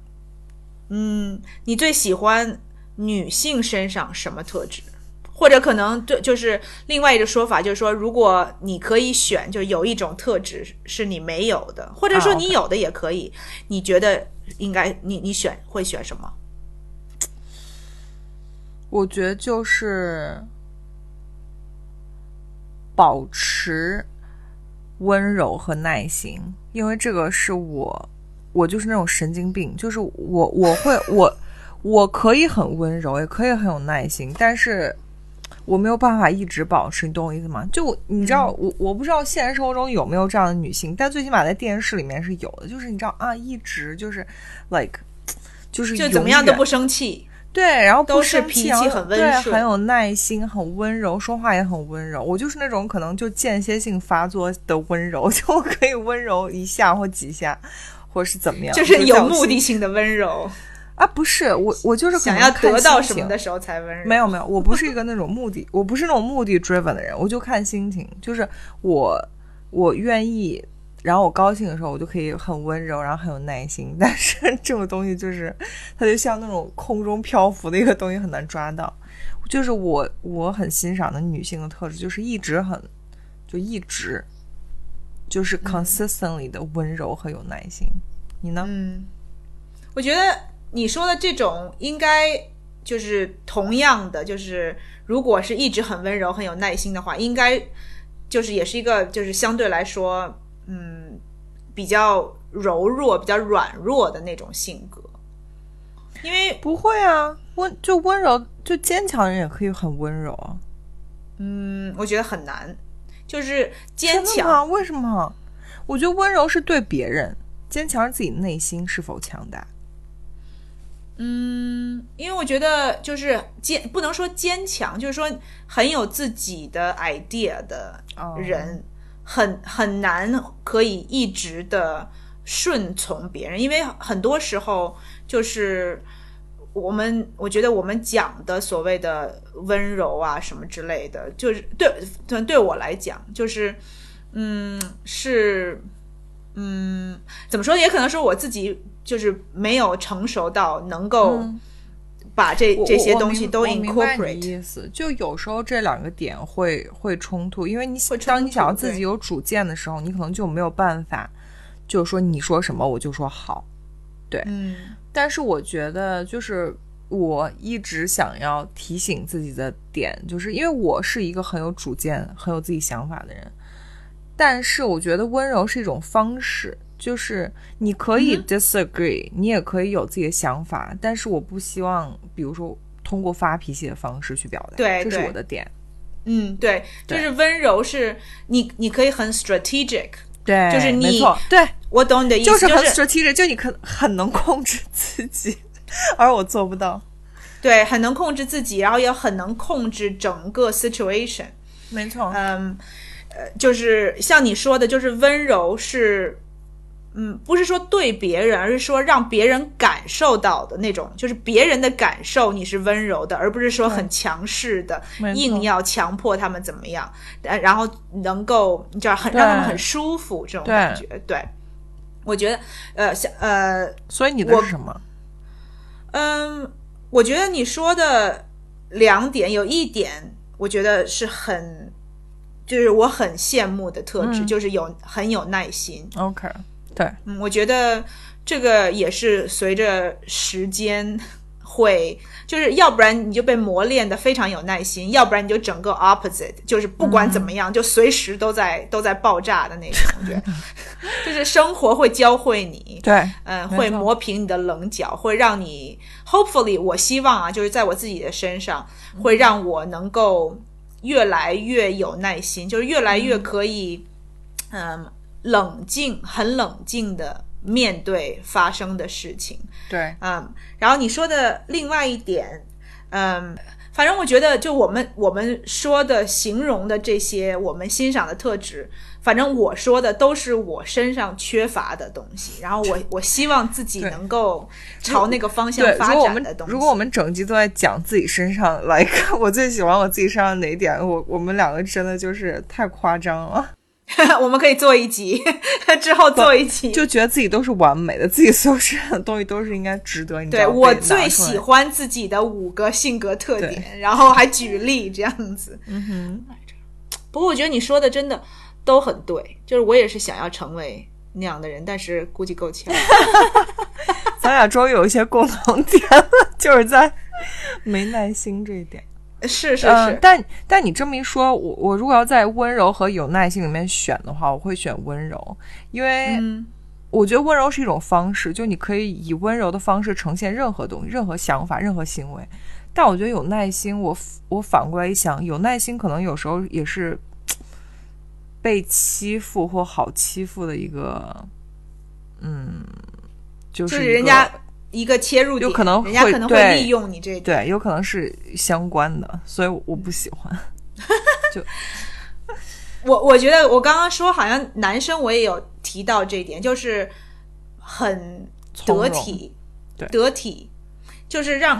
嗯，你最喜欢女性身上什么特质？或者可能对，就是另外一个说法，就是说，如果你可以选，就有一种特质是你没有的，或者说啊你有的也可以，你觉得应该你你选会选什么？我觉得就是保持温柔和耐心，因为这个是我，我就是那种神经病，就是我我会我我可以很温柔，也可以很有耐心，但是我没有办法一直保持，你懂我意思吗？就你知道，我我不知道现实生活中有没有这样的女性，但最起码在电视里面是有的，就是你知道啊，一直就是 like 就是就怎么样都不生气。对，然后不都是脾气很温对，顺很有耐心，很温柔，说话也很温柔。我就是那种可能就间歇性发作的温柔，就可以温柔一下或几下，或者是怎么样，就是有目的性的温柔，啊，不是我，我就是想要得到什么的时候才温柔。没有没有，我不是一个那种目的，我不是那种目的 driven 的人，我就看心情。就是我我愿意，然后我高兴的时候，我就可以很温柔，然后很有耐心。但是这种东西就是，它就像那种空中漂浮的一个东西，很难抓到。就是我我很欣赏的女性的特质，就是一直很就一直就是嗯 consistently 的温柔和有耐心。你呢？嗯，我觉得你说的这种应该就是同样的，就是如果是一直很温柔、很有耐心的话，应该就是也是一个就是相对来说，嗯，比较柔弱、比较软弱的那种性格。因为不会啊，温就温柔，就坚强人也可以很温柔啊。嗯，我觉得很难，就是坚强。吗？为什么？我觉得温柔是对别人，坚强是自己内心是否强大。嗯，因为我觉得就是坚，不能说坚强，就是说很有自己的 idea 的哦人，很很难可以一直的顺从别人，因为很多时候就是我们，我觉得我们讲的所谓的温柔啊什么之类的，就是对对对我来讲，就是嗯是嗯怎么说？也可能是我自己就是没有成熟到能够把这、这些东西都 incorporate。意思，就有时候这两个点会会冲突，因为你当你想要自己有主见的时候，你可能就没有办法，就是说你说什么我就说好。对嗯但是我觉得，就是我一直想要提醒自己的点，就是因为我是一个很有主见、很有自己想法的人，但是我觉得温柔是一种方式，就是你可以嗯 disagree，、你也可以有自己的想法，但是我不希望，比如说通过发脾气的方式去表达，对这是我的点。嗯，对，就是温柔是你你可以很 strategic，对，就是你没错，对，我懂你的意思，就是很就是 strategic，就你可很能控制自己，而我做不到。对，很能控制自己，然后也很能控制整个 situation。没错，嗯，呃，就是像你说的，就是温柔是，嗯，不是说对别人，而是说让别人感受到的那种，就是别人的感受你是温柔的，而不是说很强势的，硬要强迫他们怎么样，呃然后能够你知道很让他们很舒服这种感觉。对，我觉得，呃，像呃，所以你的是什么？嗯，我觉得你说的两点，有一点我觉得是很，就是我很羡慕的特质，嗯就是有很有耐心。OK，对，嗯，我觉得这个也是随着时间会，就是要不然你就被磨练的非常有耐心，要不然你就整个 opposite，就是不管怎么样，就随时都在都在爆炸的那种。我觉得，就是生活会教会你，对，嗯，会磨平你的棱角，会让你 hopefully，我希望啊，就是在我自己的身上，会让我能够越来越有耐心，就是越来越可以，嗯，冷静，很冷静的面对发生的事情。对，嗯，然后你说的另外一点，嗯，反正我觉得，就我们我们说的形容的这些我们欣赏的特质，反正我说的都是我身上缺乏的东西，然后我我希望自己能够朝那个方向，发展的东西。如果我们整集都在讲自己身上，like 我最喜欢我自己身上哪点，我我们两个真的就是太夸张了，我们可以做一集，之后做一集。就觉得自己都是完美的，自己所有身上的东西都是应该值得你对我最喜欢自己的五个性格特点，然后还举例这样子。嗯哼，不过我觉得你说的真的都很对，就是我也是想要成为那样的人，但是估计够呛。咱俩终于有一些共同点了，就是在没耐心这一点。是是嗯，是，但但你这么一说，我我如果要在温柔和有耐心里面选的话，我会选温柔，因为嗯。我觉得温柔是一种方式，就你可以以温柔的方式呈现任何东西、任何想法、任何行为。但我觉得有耐心，我我反过来一想，有耐心可能有时候也是被欺负或好欺负的一个，嗯，就就是人家一个切入点，有可能人家可能会利用你这一点。对，有可能是相关的，所以我不喜欢。就我我觉得我刚刚说好像男生我也有提到这一点，就是很得体，对得体。就是让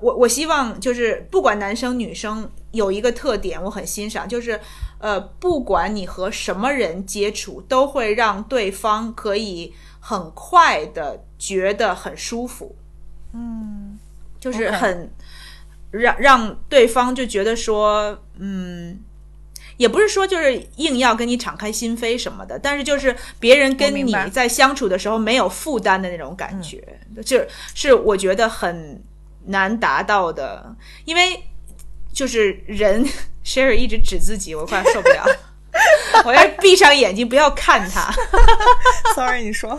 我我希望就是不管男生女生有一个特点，我很欣赏，就是呃，不管你和什么人接触，都会让对方可以很快的觉得很舒服。嗯，就是很让让对方就觉得说，嗯。也不是说就是硬要跟你敞开心扉什么的，但是就是别人跟你在相处的时候没有负担的那种感觉，就是是我觉得很难达到的，因为就是人 Sherry 一直指自己，我快要受不了了，我要闭上眼睛不要看他。Sorry，你说。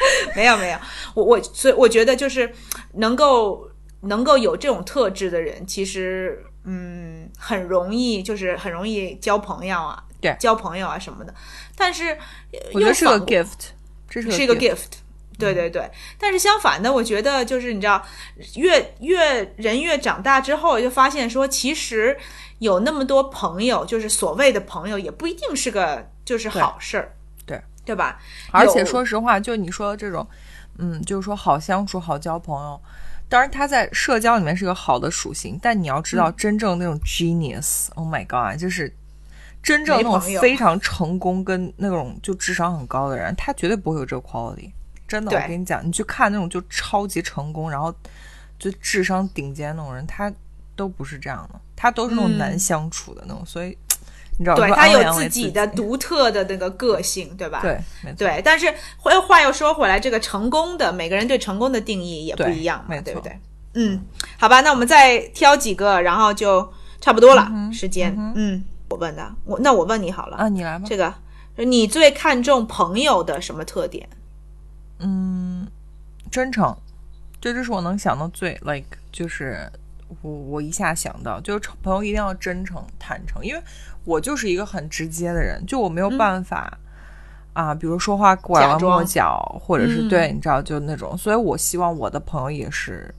没有没有，我我所以我觉得就是能够能够有这种特质的人，其实嗯很容易，就是很容易交朋友啊，对交朋友啊什么的。但是我觉得是个 gift，这是是一个 gift。gift。对对对，但是相反的，我觉得就是你知道，越越人越长大之后，就发现说，其实有那么多朋友，就是所谓的朋友，也不一定是个就是好事儿，对对吧？而且说实话，就你说的这种，嗯，就是说好相处、好交朋友。当然，他在社交里面是个好的属性，但你要知嗯道，真正那种 genius，、oh my god，就是真正那种非常成功跟那种就智商很高的人，他绝对不会有这个 quality。真的，我跟你讲，你去看那种就超级成功，然后就智商顶尖那种人，他都不是这样的，他都是那种嗯难相处的那种，所以你知道，对他有自自己的独特的那个个性，对吧？对，对，但是话话又说回来，这个成功的每个人对成功的定义也不一样嘛，对不对？嗯，好吧，那我们再挑几个，然后就差不多了、时间。嗯我问的，我那我问你好了，啊，你来吧。这个你最看重朋友的什么特点？嗯真诚，这就是我能想到最 like，就是我我一下想到，就是朋友一定要真诚坦诚，因为我就是一个很直接的人，就我没有办法、啊，比如说话拐弯抹角，或者是、嗯。对，你知道就那种，所以我希望我的朋友也是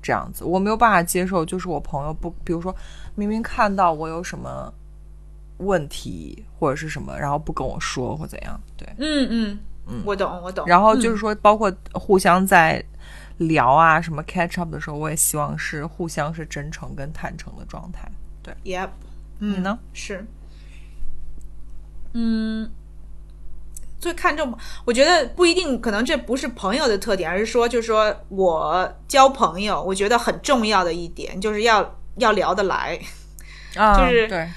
这样子，我没有办法接受，就是我朋友不，比如说明明看到我有什么问题或者是什么，然后不跟我说或怎样，对。嗯嗯嗯，我懂我懂。然后就是嗯说，包括互相在聊啊什么 catch up 的时候，我也希望是互相是真诚跟坦诚的状态。对，Yep，嗯。你呢？是，嗯，最看重，我觉得不一定，可能这不是朋友的特点，而是说，就是说我交朋友，我觉得很重要的一点就是要要聊得来，啊，就是对，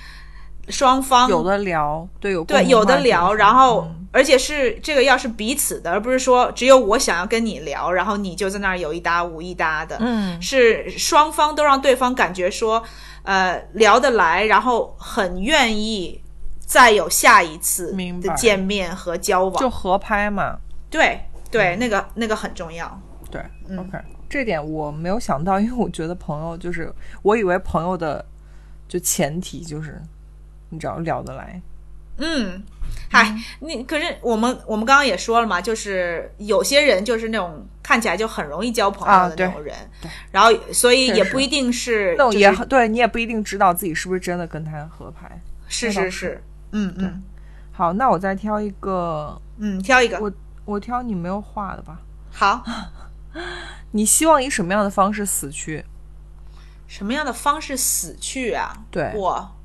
双方有的聊，对，有对有的聊，然后、嗯。而且是这个要是彼此的，而不是说只有我想要跟你聊，然后你就在那儿有一搭无一搭的，嗯，是双方都让对方感觉说，呃，聊得来，然后很愿意再有下一次的见面和交往。就合拍嘛。对对，那个那个很重要。对、o k 这点我没有想到，因为我觉得朋友就是，我以为朋友的就前提就是，你只要聊得来。嗯，嗨，你可是我们我们刚刚也说了嘛，就是有些人就是那种看起来就很容易交朋友的那种人，然后所以也不一定是那种就是也很对你也不一定知道自己是不是真的跟他合拍。是是是。是，嗯嗯。好，那我再挑一个，嗯，挑一个。我我挑你没有画的吧。好，你希望以什么样的方式死去？什么样的方式死去啊？对。我，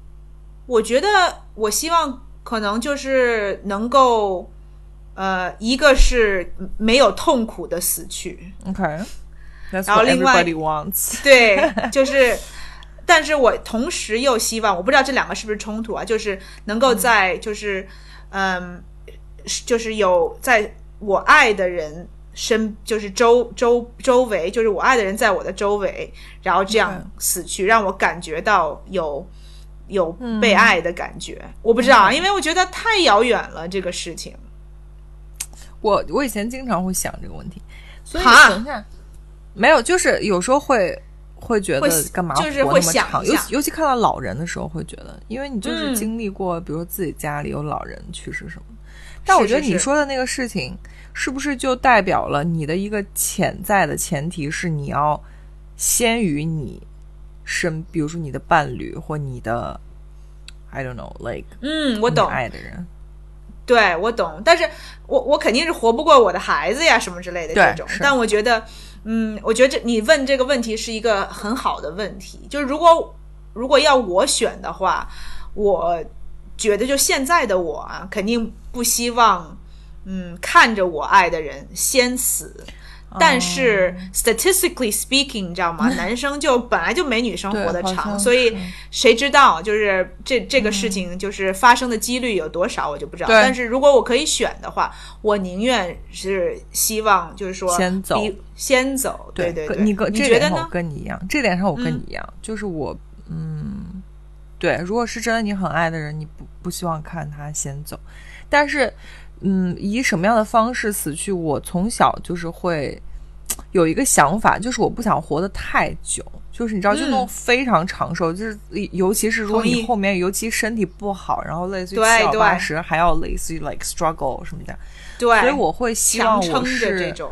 我觉得我希望可能就是能够，呃，一个是没有痛苦的死去，OK，That's、然后另外 wants。对，就是，但是我同时又希望，我不知道这两个是不是冲突啊，就是能够在就是，嗯，是就是有在我爱的人身，就是周周周围，就是我爱的人在我的周围，然后这样死去，让我感觉到有有被爱的感觉。我不知道啊，因为我觉得太遥远了这个事情。我我以前经常会想这个问题，所以一下，没有，就是有时候会会觉得干嘛就是会想尤其尤其看到老人的时候会觉得，因为你就是嗯经历过，比如说自己家里有老人去世什么。但我觉得你说的那个事情，是不是就代表了你的一个潜在的前提是你要先于你身，比如说你的伴侣或你的，I don't know，like 嗯，我懂，爱的人，对我懂，但是我我肯定是活不过我的孩子呀，什么之类的这种。但我觉得，嗯，我觉得这你问这个问题是一个很好的问题。就是如果如果要我选的话，我觉得就现在的我啊，肯定不希望，嗯，看着我爱的人先死。但是 statistically speaking，你知道吗？男生就本来就没女生活得长，所以谁知道就是这这个事情就是发生的几率有多少，我就不知道。但是如果我可以选的话，我宁愿是希望就是说先走先走。对对对，你跟你觉得呢？跟你一样，这点上我跟你一样，就是我嗯，对，如果是真的你很爱的人，你不不希望看他先走，但是嗯，以什么样的方式死去，我从小就是会 有一个想法，就是我不想活得太久。就是你知道，就那种嗯非常长寿，就是尤其是如果你后面尤其身体不好，然后类似于对七老八十，还要类似于 like struggle 什么的，对，所以我会希望我是这种。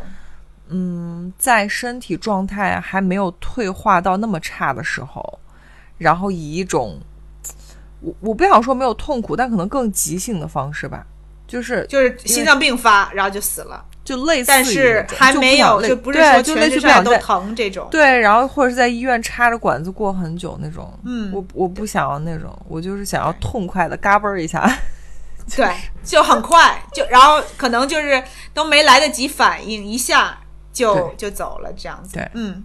嗯，在身体状态还没有退化到那么差的时候，然后以一种我我不想说没有痛苦，但可能更急性的方式吧，就是就是心脏病发，然后就死了，就类似于但是还没有，就就不是说全就类似不身上下都疼这种。对，然后或者是在医院插着管子过很久那种，嗯我我不想要那种，我就是想要痛快的嘎嘣儿一下，对，就很快，就然后可能就是都没来得及反应，一下就就走了这样子。对嗯，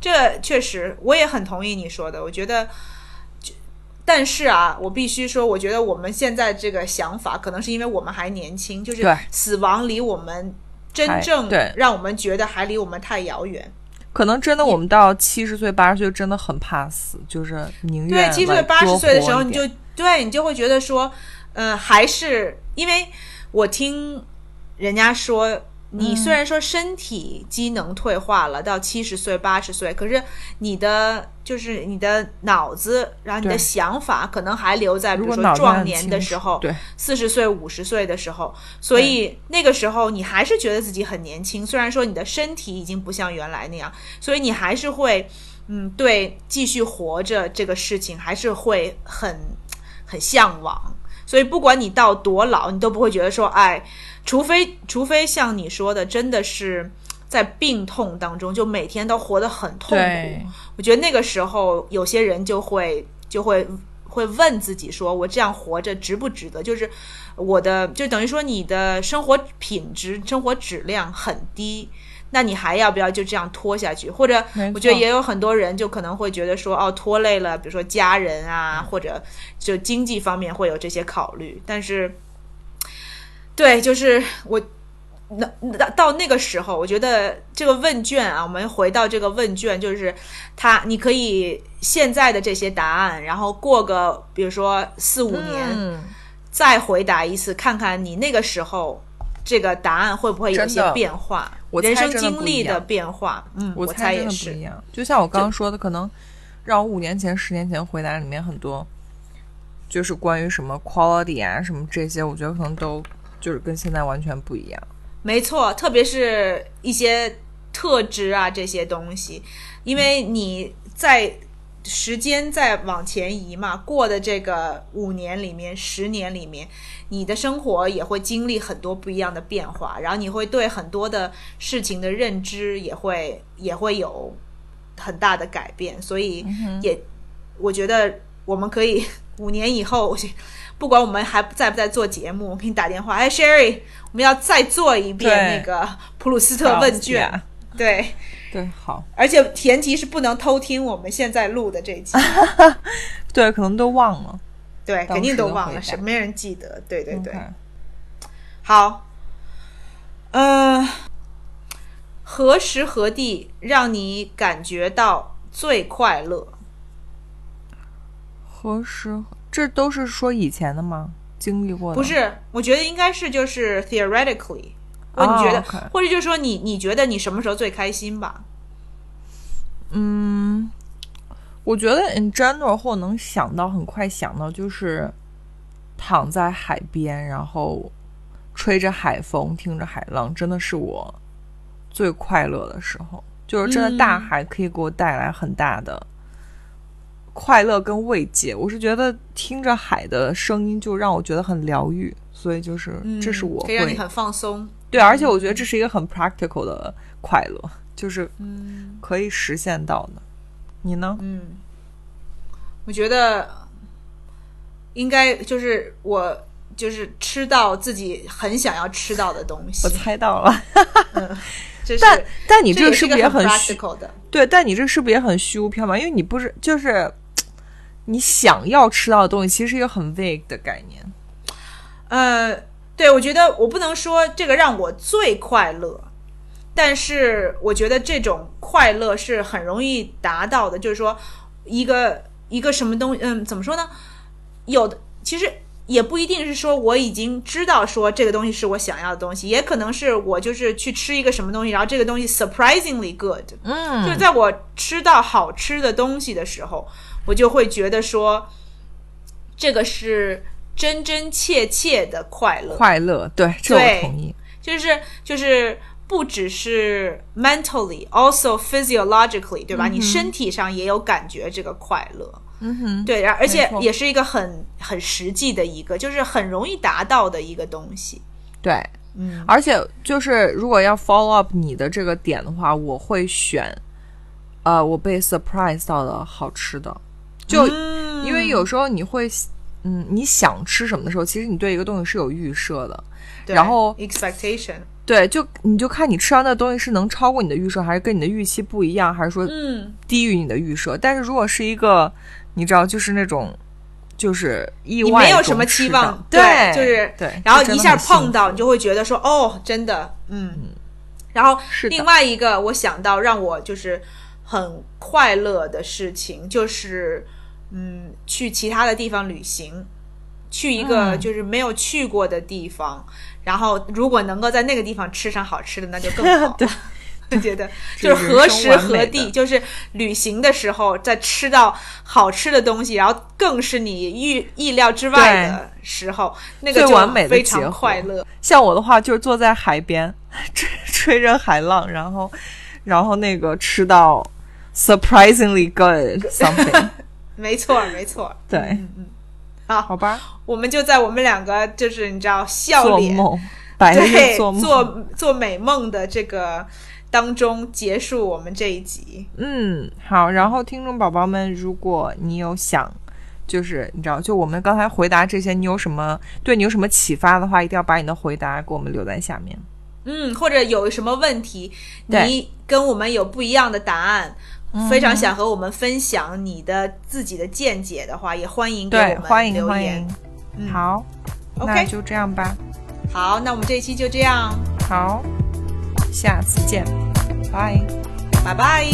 这确实我也很同意你说的，我觉得。就但是啊，我必须说，我觉得我们现在这个想法，可能是因为我们还年轻，就是死亡离我们真正让我们觉得还离我们太遥远。可能真的我们到七十岁八十岁真的很怕死，就是宁愿对，愿七十岁、八十岁的时候，你就对你就会觉得说，呃，还是因为我听人家说，你嗯。虽然说身体机能退化了，到七十岁、八十岁，可是你的就是你的脑子，然后你的想法可能还留在，比如说壮年的时候，对四十岁、五十岁的时候，所以那个时候你还是觉得自己很年轻，虽然说你的身体已经不像原来那样，所以你还是会，嗯，对继续活着这个事情还是会很很向往。所以不管你到多老，你都不会觉得说，哎，除非除非像你说的，真的是在病痛当中，就每天都活得很痛苦。我觉得那个时候，有些人就会就会会问自己说，我这样活着值不值得？就是我的，就等于说你的生活品质、生活质量很低。那你还要不要就这样拖下去？或者，我觉得也有很多人就可能会觉得说，哦，拖累了，比如说家人啊，或者就经济方面会有这些考虑。但是，对，就是我那到到那个时候，我觉得这个问卷啊，我们回到这个问卷，就是它，你可以现在的这些答案，然后过个比如说四五年，嗯，再回答一次，看看你那个时候这个答案会不会有些变化，人生经历的变化。嗯，我猜也是一。样。就像我刚刚说的，可能让我五年前、十年前回答里面很多，就是关于什么 quality 啊、什么这些，我觉得可能都就是跟现在完全不一样。没错，特别是一些特质啊这些东西，因为你在时间在往前移嘛，过的这个五年里面、十年里面，你的生活也会经历很多不一样的变化，然后你会对很多的事情的认知也会也会有很大的改变，所以也、我觉得我们可以五年以后，我不管我们还在不在做节目，我给你打电话，哎，Sherry，我们要再做一遍那个普鲁斯特问卷。对，对，好，而且前提是不能偷听我们现在录的这集，对，可能都忘了。对，肯定都忘了，的回答。是没人记得，对对对。好，嗯、何时何地让你感觉到最快乐？何时？这都是说以前的吗？经历过的？不，是，我觉得应该是就是 theoretically，你觉得或者就是说你你觉得你什么时候最开心吧？嗯，我觉得 in general 或能想到，很快想到就是躺在海边，然后吹着海风，听着海浪，真的是我最快乐的时候。就是真的，大嗯海可以给我带来很大的快乐跟慰藉。我是觉得听着海的声音，就让我觉得很疗愈，所以就是、这是我嗯可以让你很放松。对，而且我觉得这是一个很 practical 的快乐，就是嗯可以实现到的。你呢？嗯，我觉得应该就是我就是吃到自己很想要吃到的东西我，猜到了，但但你这这个是不是也很？practical 的？对，但你这是不是也很虚无缥缈？因为你不是就是你想要吃到的东西，其实是一个很 vague 的概念。呃，对，我觉得我不能说这个让我最快乐，但是我觉得这种快乐是很容易达到的。就是说，一个一个什么东西，嗯，怎么说呢？有的其实也不一定是说我已经知道说这个东西是我想要的东西，也可能是我就是去吃一个什么东西，然后这个东西 surprisingly good，嗯就是在我吃到好吃的东西的时候，我就会觉得说，这个是真真切切的快乐，快乐，对，这我同意。就是就是不只是 mentally，also physiologically，对吧？你身体上也有感觉这个快乐，嗯哼，对，然而且也是一个很很实际的一个，就是很容易达到的一个东西。对，嗯。而且就是如果要 follow up 你的这个点的话，我会选，呃，我被 surprise 到的好吃的，就、嗯因为有时候你会，嗯，你想吃什么的时候，其实你对一个东西是有预设的，然后 expectation，对，就你就看你吃完的东西是能超过你的预设，还是跟你的预期不一样，还是说嗯，低于你的预设。但是如果是一个，你知道，就是那种。就是意你外，没有什么期望，对，就是对，然后一下碰到，你就会觉得说，哦，真的，嗯。然后另外一个，我想到让我就是很快乐的事情，就是嗯，去其他的地方旅行，去一个嗯就是没有去过的地方，然后如果能够在那个地方吃上好吃的，那就更好。我 觉得 就是何时何地，就是旅行的时候，在吃到好吃的东西，然后更是你预意料之外的时候，那个就完美非常快乐。像我的话，就是坐在海边，吹吹着海浪，然后，然后那个吃到 surprisingly good something。没错，没错。对，嗯嗯。好，好吧，我们就在我们两个就是你知道笑脸，做梦，白日，做梦。做做美梦的这个当中结束我们这一集。嗯，好。然后听众宝宝们，如果你有想，就是你知道，就我们刚才回答这些，你有什么对你有什么启发的话，一定要把你的回答给我们留在下面。嗯，或者有什么问题，你跟我们有不一样的答案，嗯非常想和我们分享你的自己的见解的话，也欢迎给对，我欢们留言迎欢迎。。嗯好，OK，就这样吧。好，那我们这一期就这样，好，下次见，拜。拜拜。